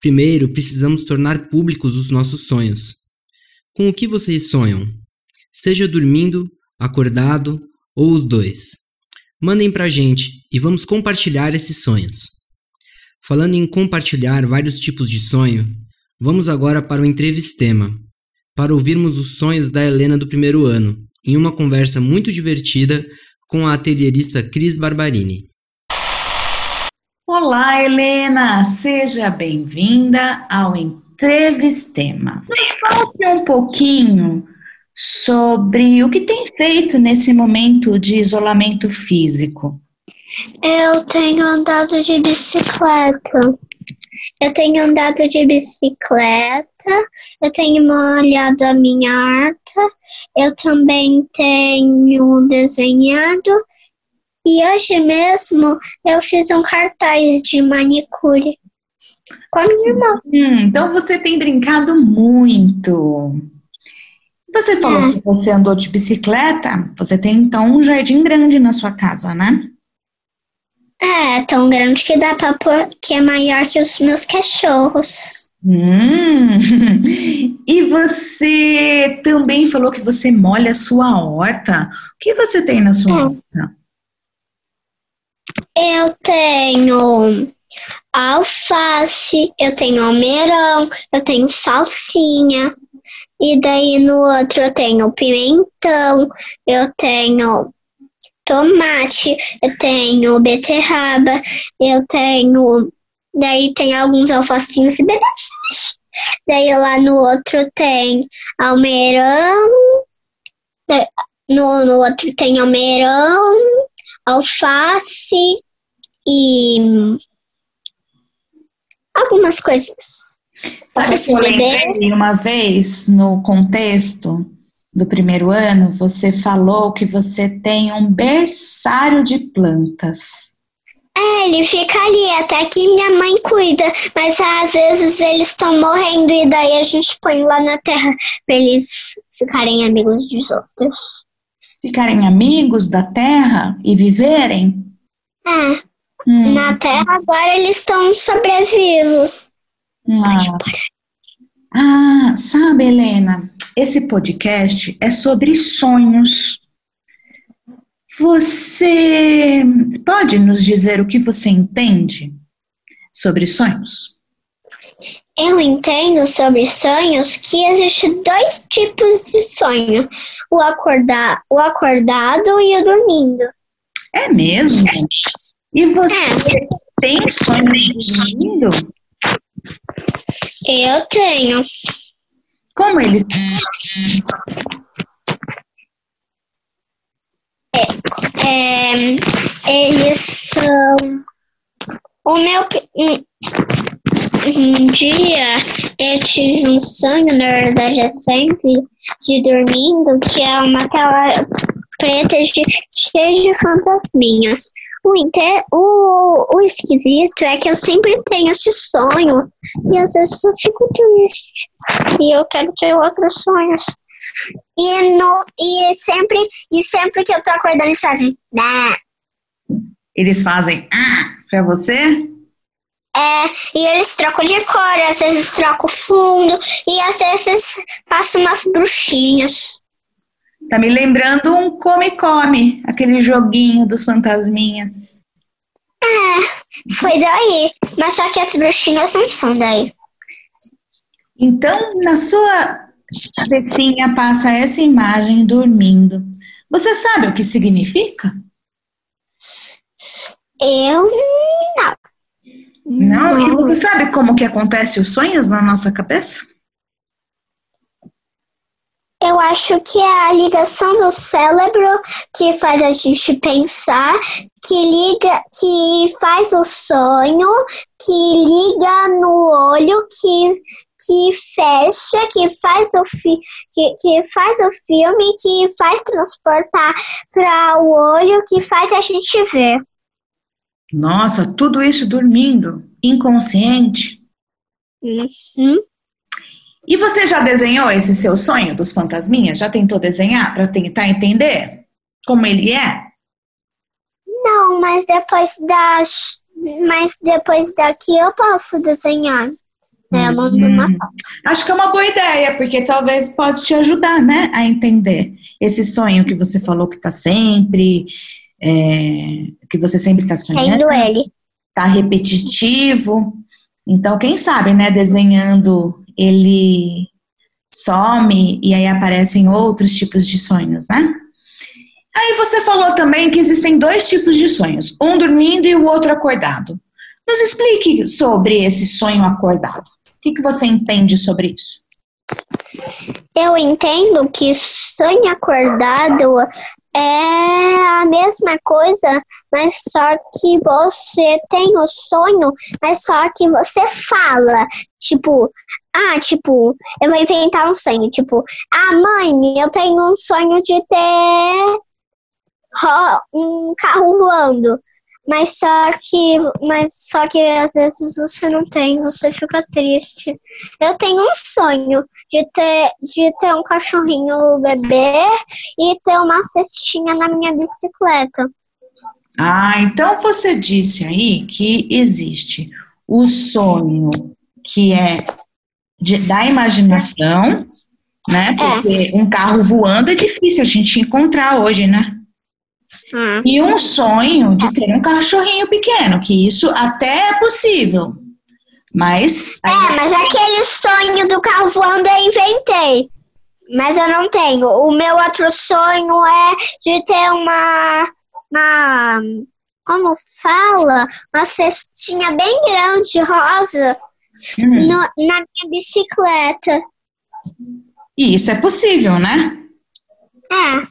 primeiro precisamos tornar públicos os nossos sonhos. Com o que vocês sonham? Seja dormindo, acordado ou os dois. Mandem pra gente e vamos compartilhar esses sonhos. Falando em compartilhar vários tipos de sonho, vamos agora para o entrevistema, para ouvirmos os sonhos da Helena do primeiro ano, em uma conversa muito divertida com a atelierista Cris Barbarini. Olá, Helena, seja bem-vinda ao Entrevistema. Nos um pouquinho sobre o que tem feito nesse momento de isolamento físico. Eu tenho andado de bicicleta. Eu tenho andado de bicicleta. Eu tenho molhado a minha horta. Eu também tenho desenhado. E hoje mesmo eu fiz um cartaz de manicure com a minha irmã. Hum, então você tem brincado muito. Você falou É. que você andou de bicicleta. Você tem então um jardim grande na sua casa, né? É, tão grande que dá pra pôr, que é maior que os meus cachorros. Hum. [laughs] E você também falou que você molha a sua horta. O que você tem na sua É. horta? Eu tenho alface, eu tenho almeirão, eu tenho salsinha. E daí no outro eu tenho pimentão, eu tenho tomate, eu tenho beterraba, eu tenho Daí tem alguns alfacinhos e bebezinhos. Daí lá no outro tem almeirão. No, no outro tem almeirão, alface e algumas coisas. Sabe que eu lembrei uma vez, no contexto do primeiro ano, você falou que você tem um berçário de plantas. É, ele fica ali, até que minha mãe cuida, mas às vezes eles estão morrendo e daí a gente põe lá na terra para eles ficarem amigos dos outros. Ficarem amigos da terra e viverem? É. Hum. Na terra agora eles estão sobrevivos. Ah. ah, sabe, Helena, esse podcast é sobre sonhos. Você pode nos dizer o que você entende sobre sonhos? Eu entendo sobre sonhos que existem dois tipos de sonho: o, acordar, o acordado e o dormindo. É mesmo? E você tem sonhos dormindo? Eu tenho. Como eles é, é, eles são. O meu. Um, um dia eu tive um sonho, na verdade é sempre, de dormindo, que é uma tela preta de, cheia de fantasminhas. O, inter, o, o esquisito é que eu sempre tenho esse sonho e às vezes eu fico triste. E eu quero ter outros sonhos. E, no, e, sempre, e sempre que eu tô acordando, eles fazem. Bah. Eles fazem ah pra você? É, e eles trocam de cor, às vezes trocam fundo, e às vezes passam umas bruxinhas. Tá me lembrando um come-come, aquele joguinho dos fantasminhas. É, foi daí. Mas só que as bruxinhas não são daí. Então, na sua cabecinha passa essa imagem dormindo. Você sabe o que significa? Eu não. Não? E você sabe como que acontece os sonhos na nossa cabeça? Eu acho que é a ligação do cérebro que faz a gente pensar, que liga, que faz o sonho, que liga no olho, que, que fecha, que faz o fi, que, que faz o filme, que faz transportar para o olho, que faz a gente ver. Nossa, tudo isso dormindo, inconsciente. Uhum. E você já desenhou esse seu sonho dos fantasminhas? Já tentou desenhar para tentar entender como ele é? Não, mas depois das, mas depois daqui eu posso desenhar. Né? Mando hum, uma foto. Acho que é uma boa ideia, porque talvez pode te ajudar, né, a entender esse sonho que você falou que está sempre, é, que você sempre está sonhando. Tendo ele. Tá repetitivo. Então, quem sabe, né, desenhando ele some e aí aparecem outros tipos de sonhos, né? Aí você falou também que existem dois tipos de sonhos, um dormindo e o outro acordado. Nos explique sobre esse sonho acordado. O que, que você entende sobre isso? Eu entendo que sonho acordado é a mesma coisa, mas só que você tem o sonho, mas só que você fala. Tipo, ah, tipo, eu vou inventar um sonho. Tipo, ah, mãe, eu tenho um sonho de ter um carro voando. Mas só que, mas só que às vezes você não tem, você fica triste. Eu tenho um sonho de ter, de ter um cachorrinho bebê e ter uma cestinha na minha bicicleta. Ah, então você disse aí que existe o sonho que é de, da imaginação, né? É. Porque é. um carro voando é difícil a gente encontrar hoje, né? Hum. E um sonho de ter um cachorrinho pequeno, que isso até é possível. Mas. É, mas aquele sonho do carro voando eu inventei. Mas eu não tenho. O meu outro sonho é de ter uma. uma como fala, uma cestinha bem grande, rosa, Hum. no- na minha bicicleta. E isso é possível, né? É,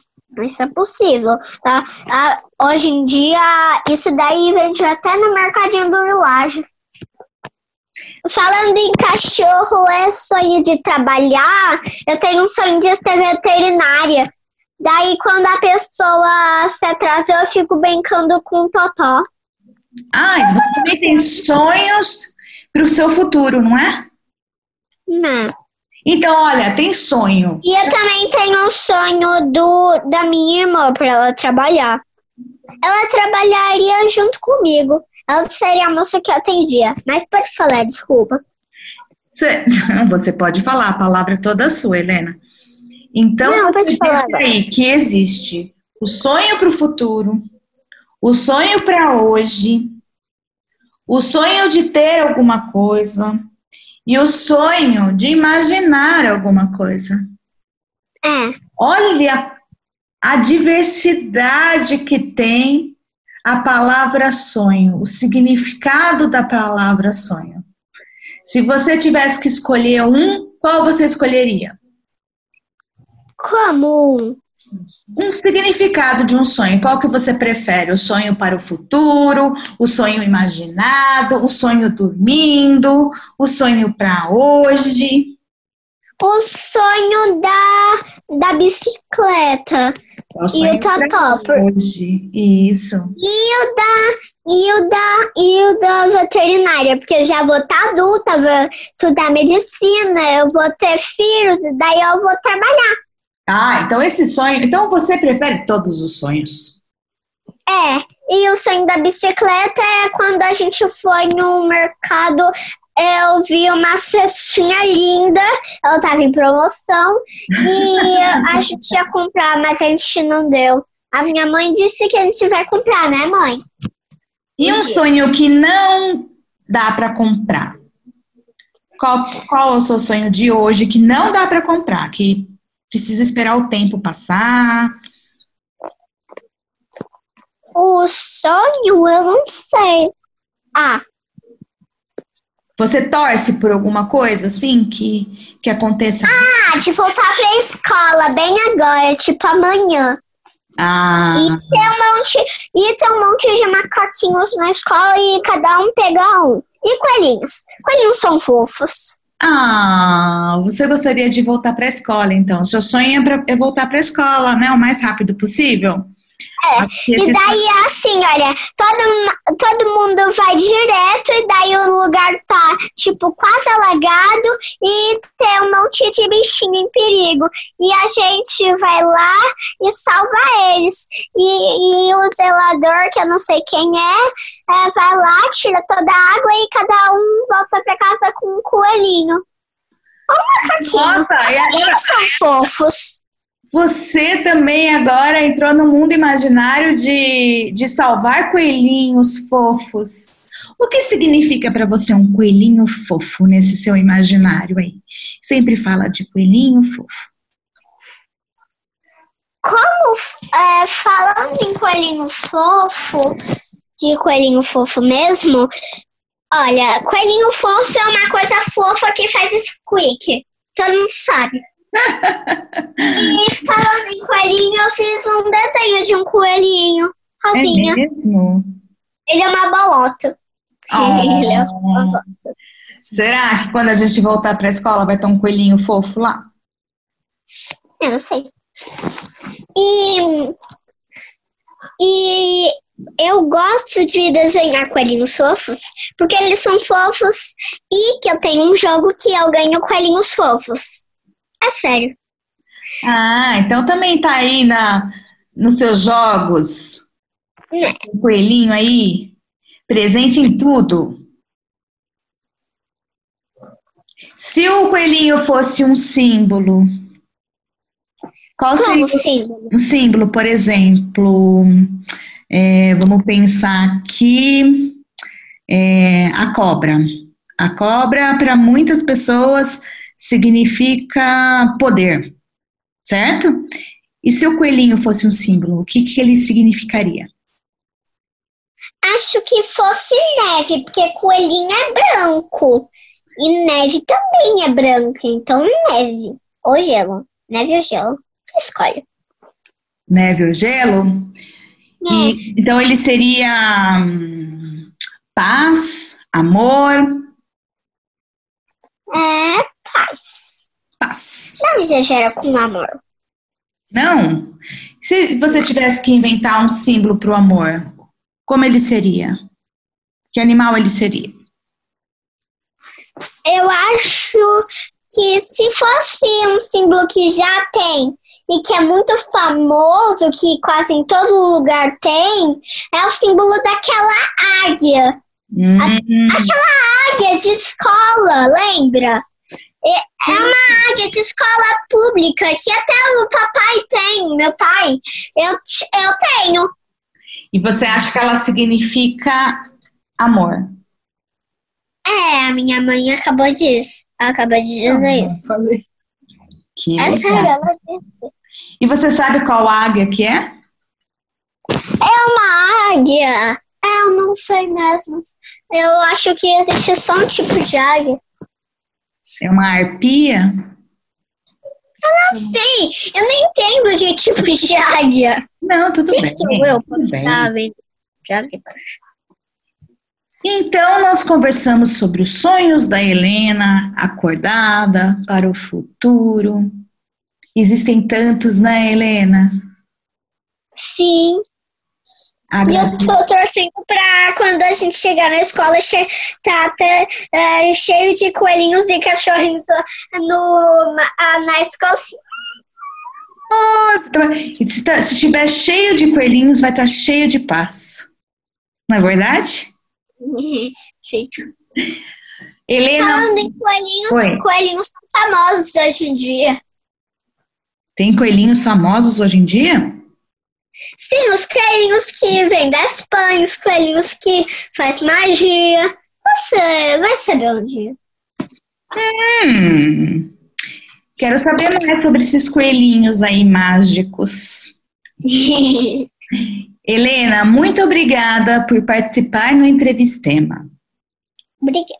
isso é possível. Tá? Ah, hoje em dia, isso daí vende até no mercadinho do Village. Falando em cachorro, é sonho de trabalhar. Eu tenho um sonho de ser veterinária. Daí, quando a pessoa se atrasou, eu fico brincando com o totó. Ah, você também tem sonhos para o seu futuro, não é? Não. Então, olha, tem sonho. E eu também tenho um sonho do, da minha irmã para ela trabalhar. Ela trabalharia junto comigo. Ela seria a moça que atendia. Mas pode falar, desculpa. Você, [laughs] você pode falar, a palavra é toda sua, Helena. Então, Não, pode falar aí que existe o sonho para o futuro, o sonho para hoje, o sonho de ter alguma coisa e o sonho de imaginar alguma coisa. É. Olha a diversidade que tem a palavra sonho, o significado da palavra sonho. Se você tivesse que escolher um, qual você escolheria? Como? Um significado de um sonho. Qual que você prefere? O sonho para o futuro, o sonho imaginado, o sonho dormindo, o sonho para hoje? O sonho da, da bicicleta. É o E sonho o totó. hoje. Isso. E o da. E o da, e o da veterinária, porque eu já vou estar adulta, vou estudar medicina, eu vou ter filhos, e daí eu vou trabalhar. Ah, então esse sonho. Então você prefere todos os sonhos? É, e o sonho da bicicleta é quando a gente foi no mercado, eu vi uma cestinha linda, ela tava em promoção, e [laughs] a gente ia comprar, mas a gente não deu. A minha mãe disse que a gente vai comprar, né, mãe? E um sonho que não dá para comprar? Qual, qual é o seu sonho de hoje que não dá para comprar? Que precisa esperar o tempo passar? O sonho, eu não sei. Ah, Você torce por alguma coisa assim que, que aconteça? ah, de voltar pra escola bem agora, tipo amanhã. Ah, E ter um monte, e ter um monte de macaquinhos na escola e cada um pegar um. E coelhinhos. Coelhinhos são fofos. Ah, você gostaria de voltar para a escola, então? Seu sonho é, pra- é voltar para a escola, né? O mais rápido possível? É. Aqui E daí é assim, olha, todo, todo mundo vai direto e daí o lugar tá, tipo, quase alagado e tem um monte de bichinho em perigo. E a gente vai lá e salva eles. E, e o zelador, que eu não sei quem é, é, vai lá, tira toda a água e cada um volta pra casa com um coelhinho. Ou um macaquinho. Nossa, e agora- Eles são fofos. Você também agora entrou no mundo imaginário de, de salvar coelhinhos fofos. O que significa para você um coelhinho fofo nesse seu imaginário aí? Sempre fala de coelhinho fofo. Como é, falando em coelhinho fofo, de coelhinho fofo mesmo, olha, coelhinho fofo é uma coisa fofa que faz squeak. Todo mundo sabe. E falando em coelhinho, eu fiz um desenho de um coelhinho rosinha. É mesmo? Ele é uma bolota. Ah. [laughs] Ele é uma bolota. Será que quando a gente voltar para a escola vai ter um coelhinho fofo lá? Eu não sei. E, e eu gosto de desenhar coelhinhos fofos, porque eles são fofos e que eu tenho um jogo que eu ganho coelhinhos fofos. É sério. Ah, então também tá aí na, nos seus jogos. O coelhinho aí, presente em tudo. Se o coelhinho fosse um símbolo, qual seria Como símbolo? um símbolo, por exemplo? é, vamos pensar aqui é, a cobra. A cobra, para muitas pessoas, significa poder, certo? E se o coelhinho fosse um símbolo, o que, que ele significaria? Acho que fosse neve, porque coelhinho é branco. E neve também é branca, então neve. Ou gelo. Neve ou gelo. Você escolhe. Neve ou gelo? E, então ele seria hum, paz, amor, É paz. paz. Não exagera com amor. Não? Se você tivesse que inventar um símbolo para o amor, como ele seria? Que animal ele seria? Eu acho que se fosse um símbolo que já tem e que é muito famoso, que quase em todo lugar tem, é o símbolo daquela águia. Hum, Aquela águia de escola, lembra? É é uma águia de escola pública que até o papai tem, meu pai. Eu, eu tenho. e você acha que ela significa amor? É, a minha mãe acabou disso. Acabou de dizer isso. Que É sério, ela disse. E você sabe qual águia que é? É uma águia. É, eu não sei mesmo. Eu acho que existe só um tipo de águia. É uma arpia? Eu não sei. Eu nem entendo de tipo de águia. Não, tudo Quem bem. sou eu tudo bem. Então, nós conversamos sobre os sonhos da Helena, acordada para o futuro. Existem tantos, né, Helena? Sim. E eu tô torcendo pra quando a gente chegar na escola che tá até é, cheio de coelhinhos e cachorrinhos no, na, escola. Ah, tá. E se, tá- se tiver cheio de coelhinhos, vai estar cheio de paz. Não é verdade? [laughs] Sim. Helena, Falando em coelhinhos, Oi. coelhinhos são famosos hoje em dia. tem coelhinhos famosos hoje em dia? Sim, os coelhinhos que vêm da Espanha, os coelhinhos que faz magia. Você vai saber um dia. Hum, quero saber mais sobre esses coelhinhos aí mágicos. [laughs] Helena, muito obrigada por participar no Entrevistema. Obrigada.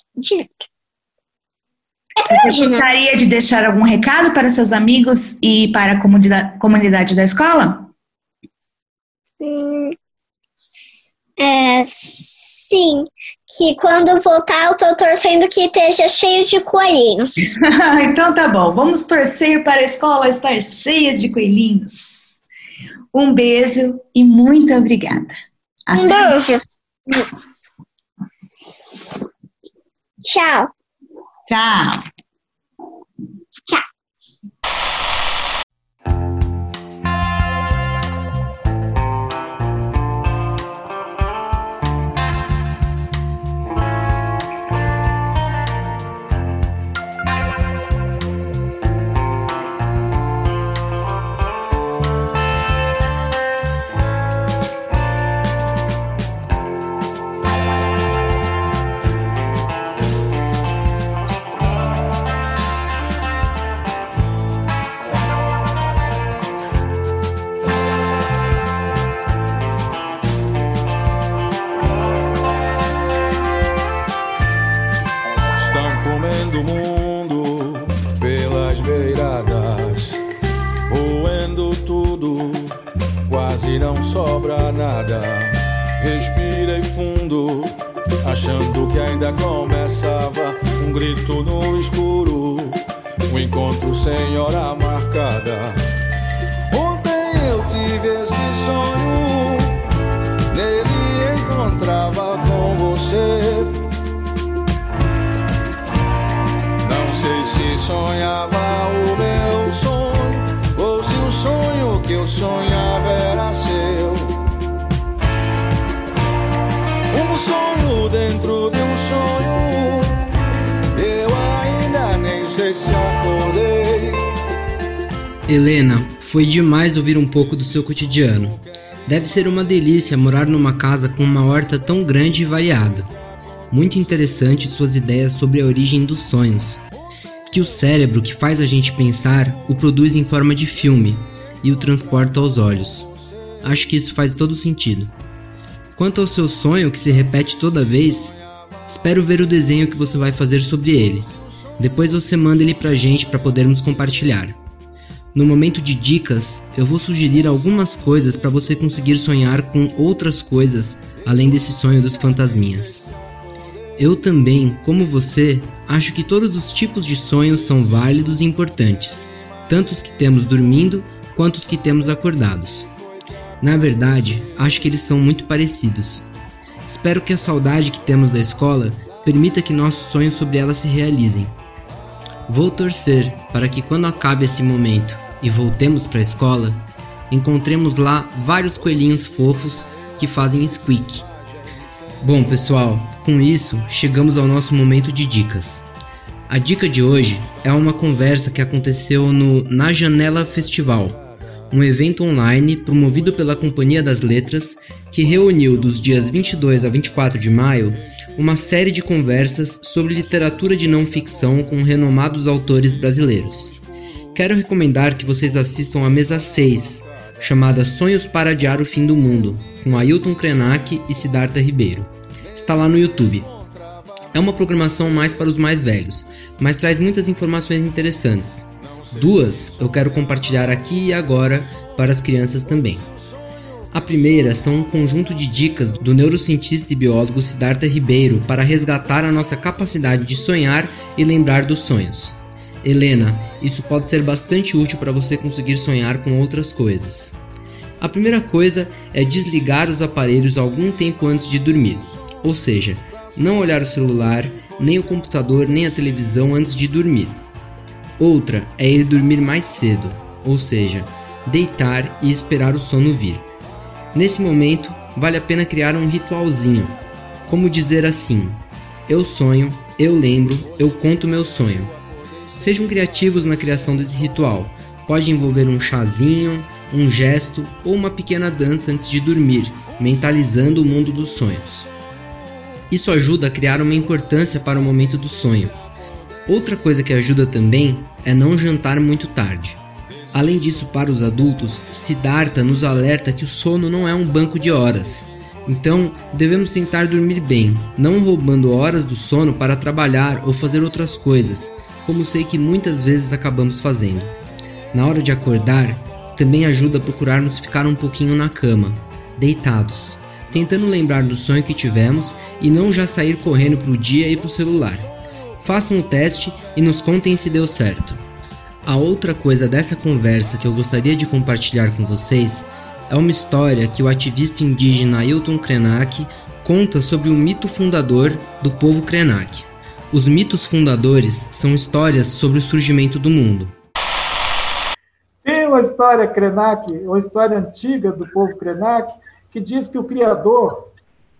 Você gostaria de deixar algum recado para seus amigos e para a comunidade, comunidade da escola? Hum, É, sim, que quando voltar eu tô torcendo que esteja cheio de coelhinhos. [laughs] então tá bom, vamos torcer para a escola estar cheia de coelhinhos. Um beijo e muito obrigada. Um beijo. Tchau. Tchau. Tchau. Pouco do seu cotidiano. Deve ser uma delícia morar numa casa com uma horta tão grande e variada. Muito interessante suas ideias sobre a origem dos sonhos. Que o cérebro que faz a gente pensar o produz em forma de filme e o transporta aos olhos. Acho que isso faz todo sentido. Quanto ao seu sonho que se repete toda vez, espero ver o desenho que você vai fazer sobre ele. Depois você manda ele pra gente para podermos compartilhar. No momento de dicas, eu vou sugerir algumas coisas para você conseguir sonhar com outras coisas além desse sonho dos fantasminhas. Eu também, como você, acho que todos os tipos de sonhos são válidos e importantes, tanto os que temos dormindo quanto os que temos acordados. Na verdade, acho que eles são muito parecidos. Espero que a saudade que temos da escola permita que nossos sonhos sobre ela se realizem. Vou torcer para que quando acabe esse momento e voltemos para a escola, encontremos lá vários coelhinhos fofos que fazem squeak. Bom, pessoal, com isso chegamos ao nosso momento de dicas. A dica de hoje é uma conversa que aconteceu no Na Janela Festival, um evento online promovido pela Companhia das Letras que reuniu dos dias 22 a 24 de maio uma série de conversas sobre literatura de não ficção com renomados autores brasileiros quero recomendar que vocês assistam a mesa 6, chamada Sonhos para Adiar o Fim do Mundo, com Ailton Krenak e Siddhartha Ribeiro. Está lá no YouTube. É uma programação mais para os mais velhos, mas traz muitas informações interessantes. Duas eu quero compartilhar aqui e agora para as crianças também. A primeira são um conjunto de dicas do neurocientista e biólogo Siddhartha Ribeiro para resgatar a nossa capacidade de sonhar e lembrar dos sonhos. Helena, isso pode ser bastante útil para você conseguir sonhar com outras coisas. A primeira coisa é desligar os aparelhos algum tempo antes de dormir, ou seja, não olhar o celular, nem o computador, nem a televisão antes de dormir. Outra é ir dormir mais cedo, ou seja, deitar e esperar o sono vir. Nesse momento, vale a pena criar um ritualzinho, como dizer assim: Eu sonho, eu lembro, eu conto meu sonho. Sejam criativos na criação desse ritual. Pode envolver um chazinho, um gesto ou uma pequena dança antes de dormir, mentalizando o mundo dos sonhos. Isso ajuda a criar uma importância para o momento do sonho. Outra coisa que ajuda também é não jantar muito tarde. Além disso, para os adultos, Siddhartha nos alerta que o sono não é um banco de horas. Então, devemos tentar dormir bem, não roubando horas do sono para trabalhar ou fazer outras coisas, como sei que muitas vezes acabamos fazendo. Na hora de acordar, também ajuda a procurarmos ficar um pouquinho na cama, deitados, tentando lembrar do sonho que tivemos e não já sair correndo para o dia e para o celular. Façam o teste e nos contem se deu certo. A outra coisa dessa conversa que eu gostaria de compartilhar com vocês é uma história que o ativista indígena Ailton Krenak conta sobre o mito fundador do povo Krenak. Os mitos fundadores são histórias sobre o surgimento do mundo. Tem uma história Krenak, uma história antiga do povo Krenak, que diz que o Criador,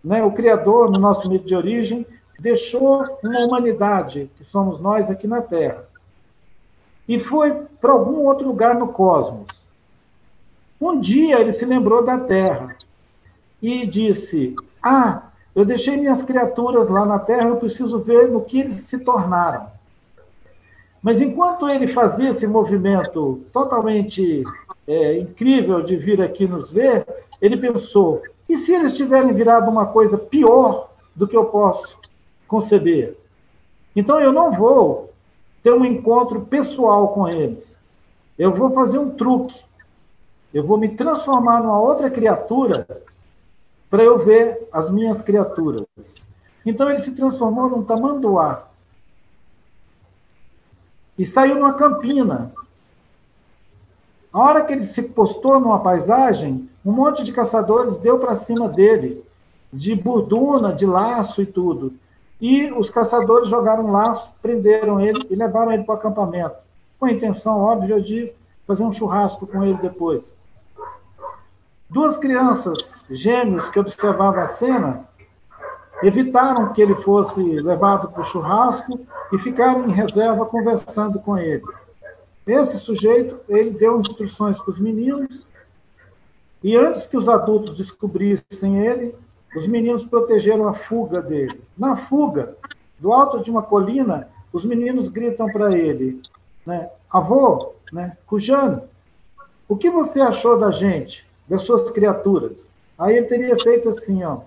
né, o Criador, no nosso mito de origem, deixou uma humanidade, que somos nós aqui na Terra, e foi para algum outro lugar no cosmos. Um dia ele se lembrou da Terra e disse: Ah, eu deixei minhas criaturas lá na terra, eu preciso ver no que eles se tornaram. Mas enquanto ele fazia esse movimento totalmente é, incrível de vir aqui nos ver, ele pensou: e se eles tiverem virado uma coisa pior do que eu posso conceber? Então eu não vou ter um encontro pessoal com eles. Eu vou fazer um truque. Eu vou me transformar numa outra criatura para eu ver as minhas criaturas. Então ele se transformou num tamanduá. E saiu numa campina. A hora que ele se postou numa paisagem, um monte de caçadores deu para cima dele, de burduna, de laço e tudo. E os caçadores jogaram um laço, prenderam ele e levaram ele para o acampamento, com a intenção óbvia de fazer um churrasco com ele depois. Duas crianças gêmeos que observavam a cena evitaram que ele fosse levado para o churrasco e ficaram em reserva conversando com ele. Esse sujeito, ele deu instruções para os meninos e antes que os adultos descobrissem ele, os meninos protegeram a fuga dele. Na fuga, do alto de uma colina, os meninos gritam para ele, né, avô, né, Cujano, o que você achou da gente? das suas criaturas. Aí ele teria feito assim, ó.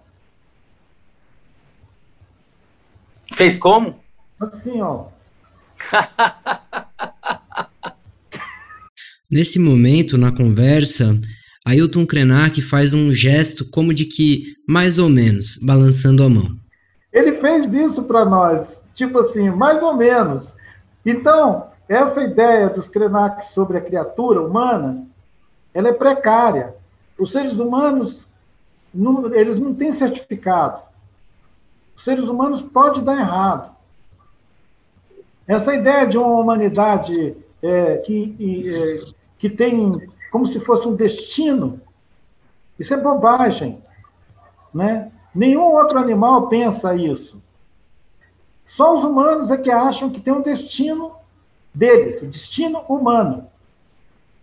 Fez como? Assim, ó. [laughs] Nesse momento, na conversa, Ailton Krenak faz um gesto como de que, mais ou menos, balançando a mão. Ele fez isso para nós, tipo assim, mais ou menos. Então, essa ideia dos Krenak sobre a criatura humana, ela é precária. Os seres humanos, não, eles não têm certificado. Os seres humanos podem dar errado. Essa ideia de uma humanidade é, que, é, que tem como se fosse um destino, isso é bobagem. Né? Nenhum outro animal pensa isso. Só os humanos é que acham que tem um destino deles, o destino humano.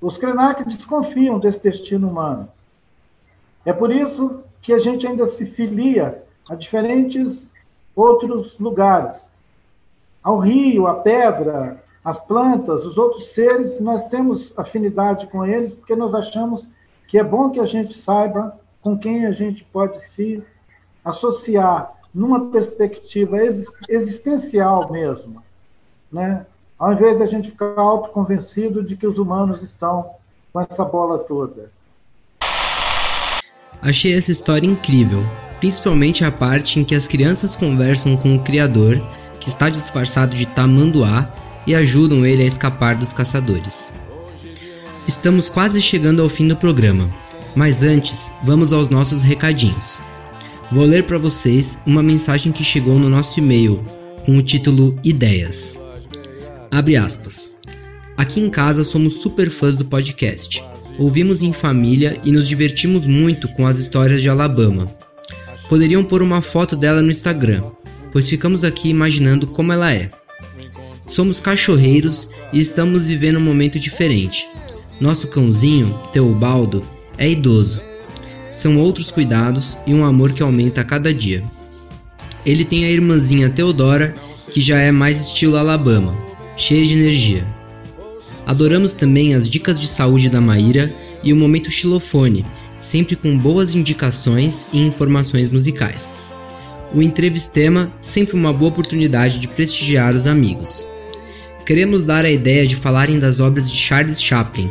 Os Krenak desconfiam desse destino humano. É por isso que a gente ainda se filia a diferentes outros lugares. Ao rio, à pedra, às plantas, os outros seres, nós temos afinidade com eles porque nós achamos que é bom que a gente saiba com quem a gente pode se associar numa perspectiva existencial mesmo, né? Ao invés da gente ficar autoconvencido de que os humanos estão com essa bola toda. Achei essa história incrível, principalmente a parte em que as crianças conversam com o criador, que está disfarçado de tamanduá, e ajudam ele a escapar dos caçadores. Estamos quase chegando ao fim do programa, mas antes, vamos aos nossos recadinhos. Vou ler para vocês uma mensagem que chegou no nosso e-mail com o título Ideias. Abre aspas. Aqui em casa somos super fãs do podcast. Ouvimos em família e nos divertimos muito com as histórias de Alabama. Poderiam pôr uma foto dela no Instagram, pois ficamos aqui imaginando como ela é. Somos cachorreiros e estamos vivendo um momento diferente. Nosso cãozinho, Teobaldo, é idoso são outros cuidados e um amor que aumenta a cada dia. Ele tem a irmãzinha Teodora, que já é mais estilo Alabama, cheia de energia. Adoramos também as dicas de saúde da Maíra e o momento xilofone, sempre com boas indicações e informações musicais. O entrevistema, sempre uma boa oportunidade de prestigiar os amigos. Queremos dar a ideia de falarem das obras de Charles Chaplin.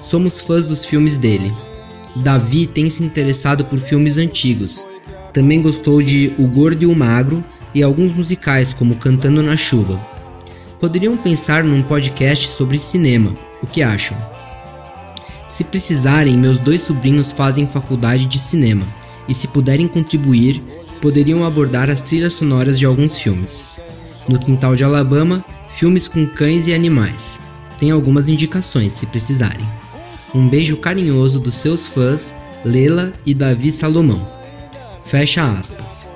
Somos fãs dos filmes dele. Davi tem se interessado por filmes antigos. Também gostou de O Gordo e o Magro e alguns musicais como Cantando na Chuva. Poderiam pensar num podcast sobre cinema, o que acham? Se precisarem, meus dois sobrinhos fazem faculdade de cinema, e se puderem contribuir, poderiam abordar as trilhas sonoras de alguns filmes. No Quintal de Alabama, filmes com cães e animais. Tem algumas indicações se precisarem. Um beijo carinhoso dos seus fãs, Lela e Davi Salomão. Fecha aspas.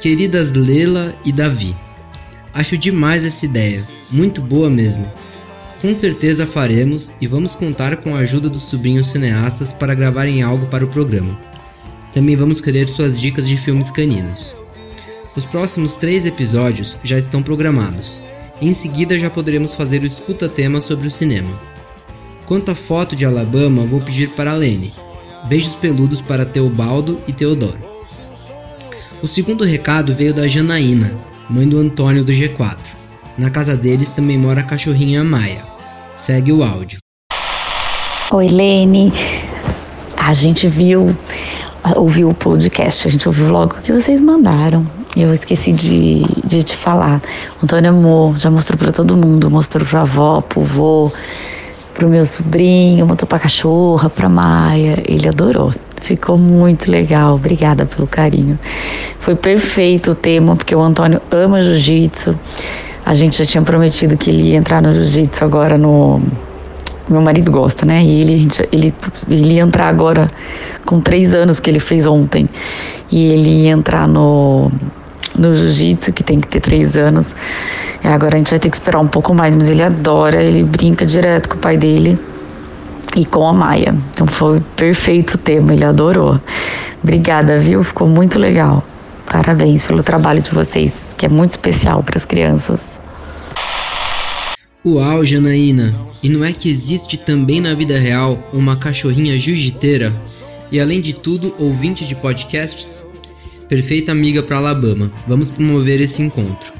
Queridas Lela e Davi, acho demais essa ideia, muito boa mesmo. Com certeza faremos e vamos contar com a ajuda dos sobrinhos cineastas para gravarem algo para o programa. Também vamos querer suas dicas de filmes caninos. Os próximos três episódios já estão programados. Em seguida já poderemos fazer o escuta-tema sobre o cinema. Quanto à foto de Alabama, vou pedir para a Lene. Beijos peludos para Teobaldo e Teodoro. O segundo recado veio da Janaína, mãe do Antônio do G4. Na casa deles também mora a cachorrinha Maia. Segue o áudio. Oi, Lene. A gente viu, ouviu o podcast, a gente ouviu logo o que vocês mandaram. Eu esqueci de, de te falar. O Antônio amou, já mostrou para todo mundo, mostrou pra avó, pro vô pro meu sobrinho, montou pra cachorra, pra Maia. Ele adorou. Ficou muito legal. Obrigada pelo carinho. Foi perfeito o tema, porque o Antônio ama jiu-jitsu. A gente já tinha prometido que ele ia entrar no jiu-jitsu agora no. Meu marido gosta, né? E ele, ele, ele ia entrar agora com três anos que ele fez ontem. E ele ia entrar no no jiu-jitsu, que tem que ter três anos. E agora a gente vai ter que esperar um pouco mais, mas ele adora, ele brinca direto com o pai dele e com a Maia. Então foi perfeito o tema, ele adorou. Obrigada, viu? Ficou muito legal. Parabéns pelo trabalho de vocês, que é muito especial para as crianças. Uau, Janaína! E não é que existe também na vida real uma cachorrinha jiu-jiteira? e além de tudo, ouvinte de podcasts? Perfeita amiga para Alabama, vamos promover esse encontro.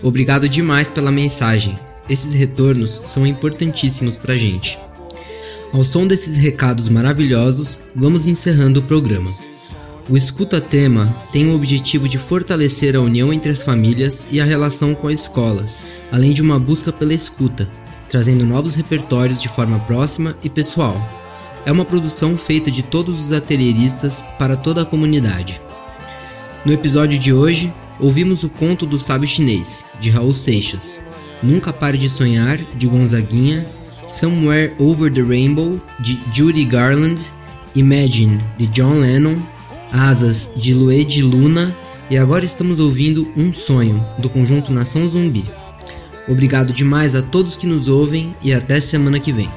Obrigado demais pela mensagem. Esses retornos são importantíssimos pra gente. Ao som desses recados maravilhosos, vamos encerrando o programa. O Escuta Tema tem o objetivo de fortalecer a união entre as famílias e a relação com a escola, além de uma busca pela escuta, trazendo novos repertórios de forma próxima e pessoal. É uma produção feita de todos os atelieristas para toda a comunidade. No episódio de hoje, ouvimos o conto do sábio chinês, de Raul Seixas, Nunca Pare de Sonhar, de Gonzaguinha, Somewhere Over the Rainbow, de Judy Garland, Imagine, de John Lennon, Asas, de Lued Luna, e agora estamos ouvindo Um Sonho, do conjunto Nação Zumbi. Obrigado demais a todos que nos ouvem e até semana que vem.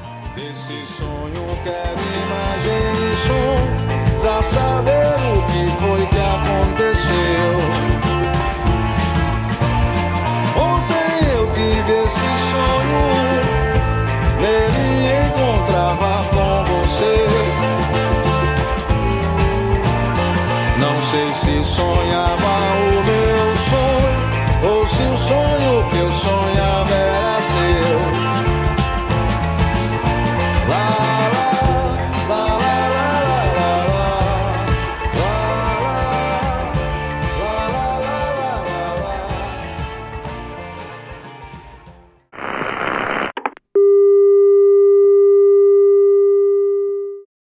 Sonhava o meu sonho ou se o sonho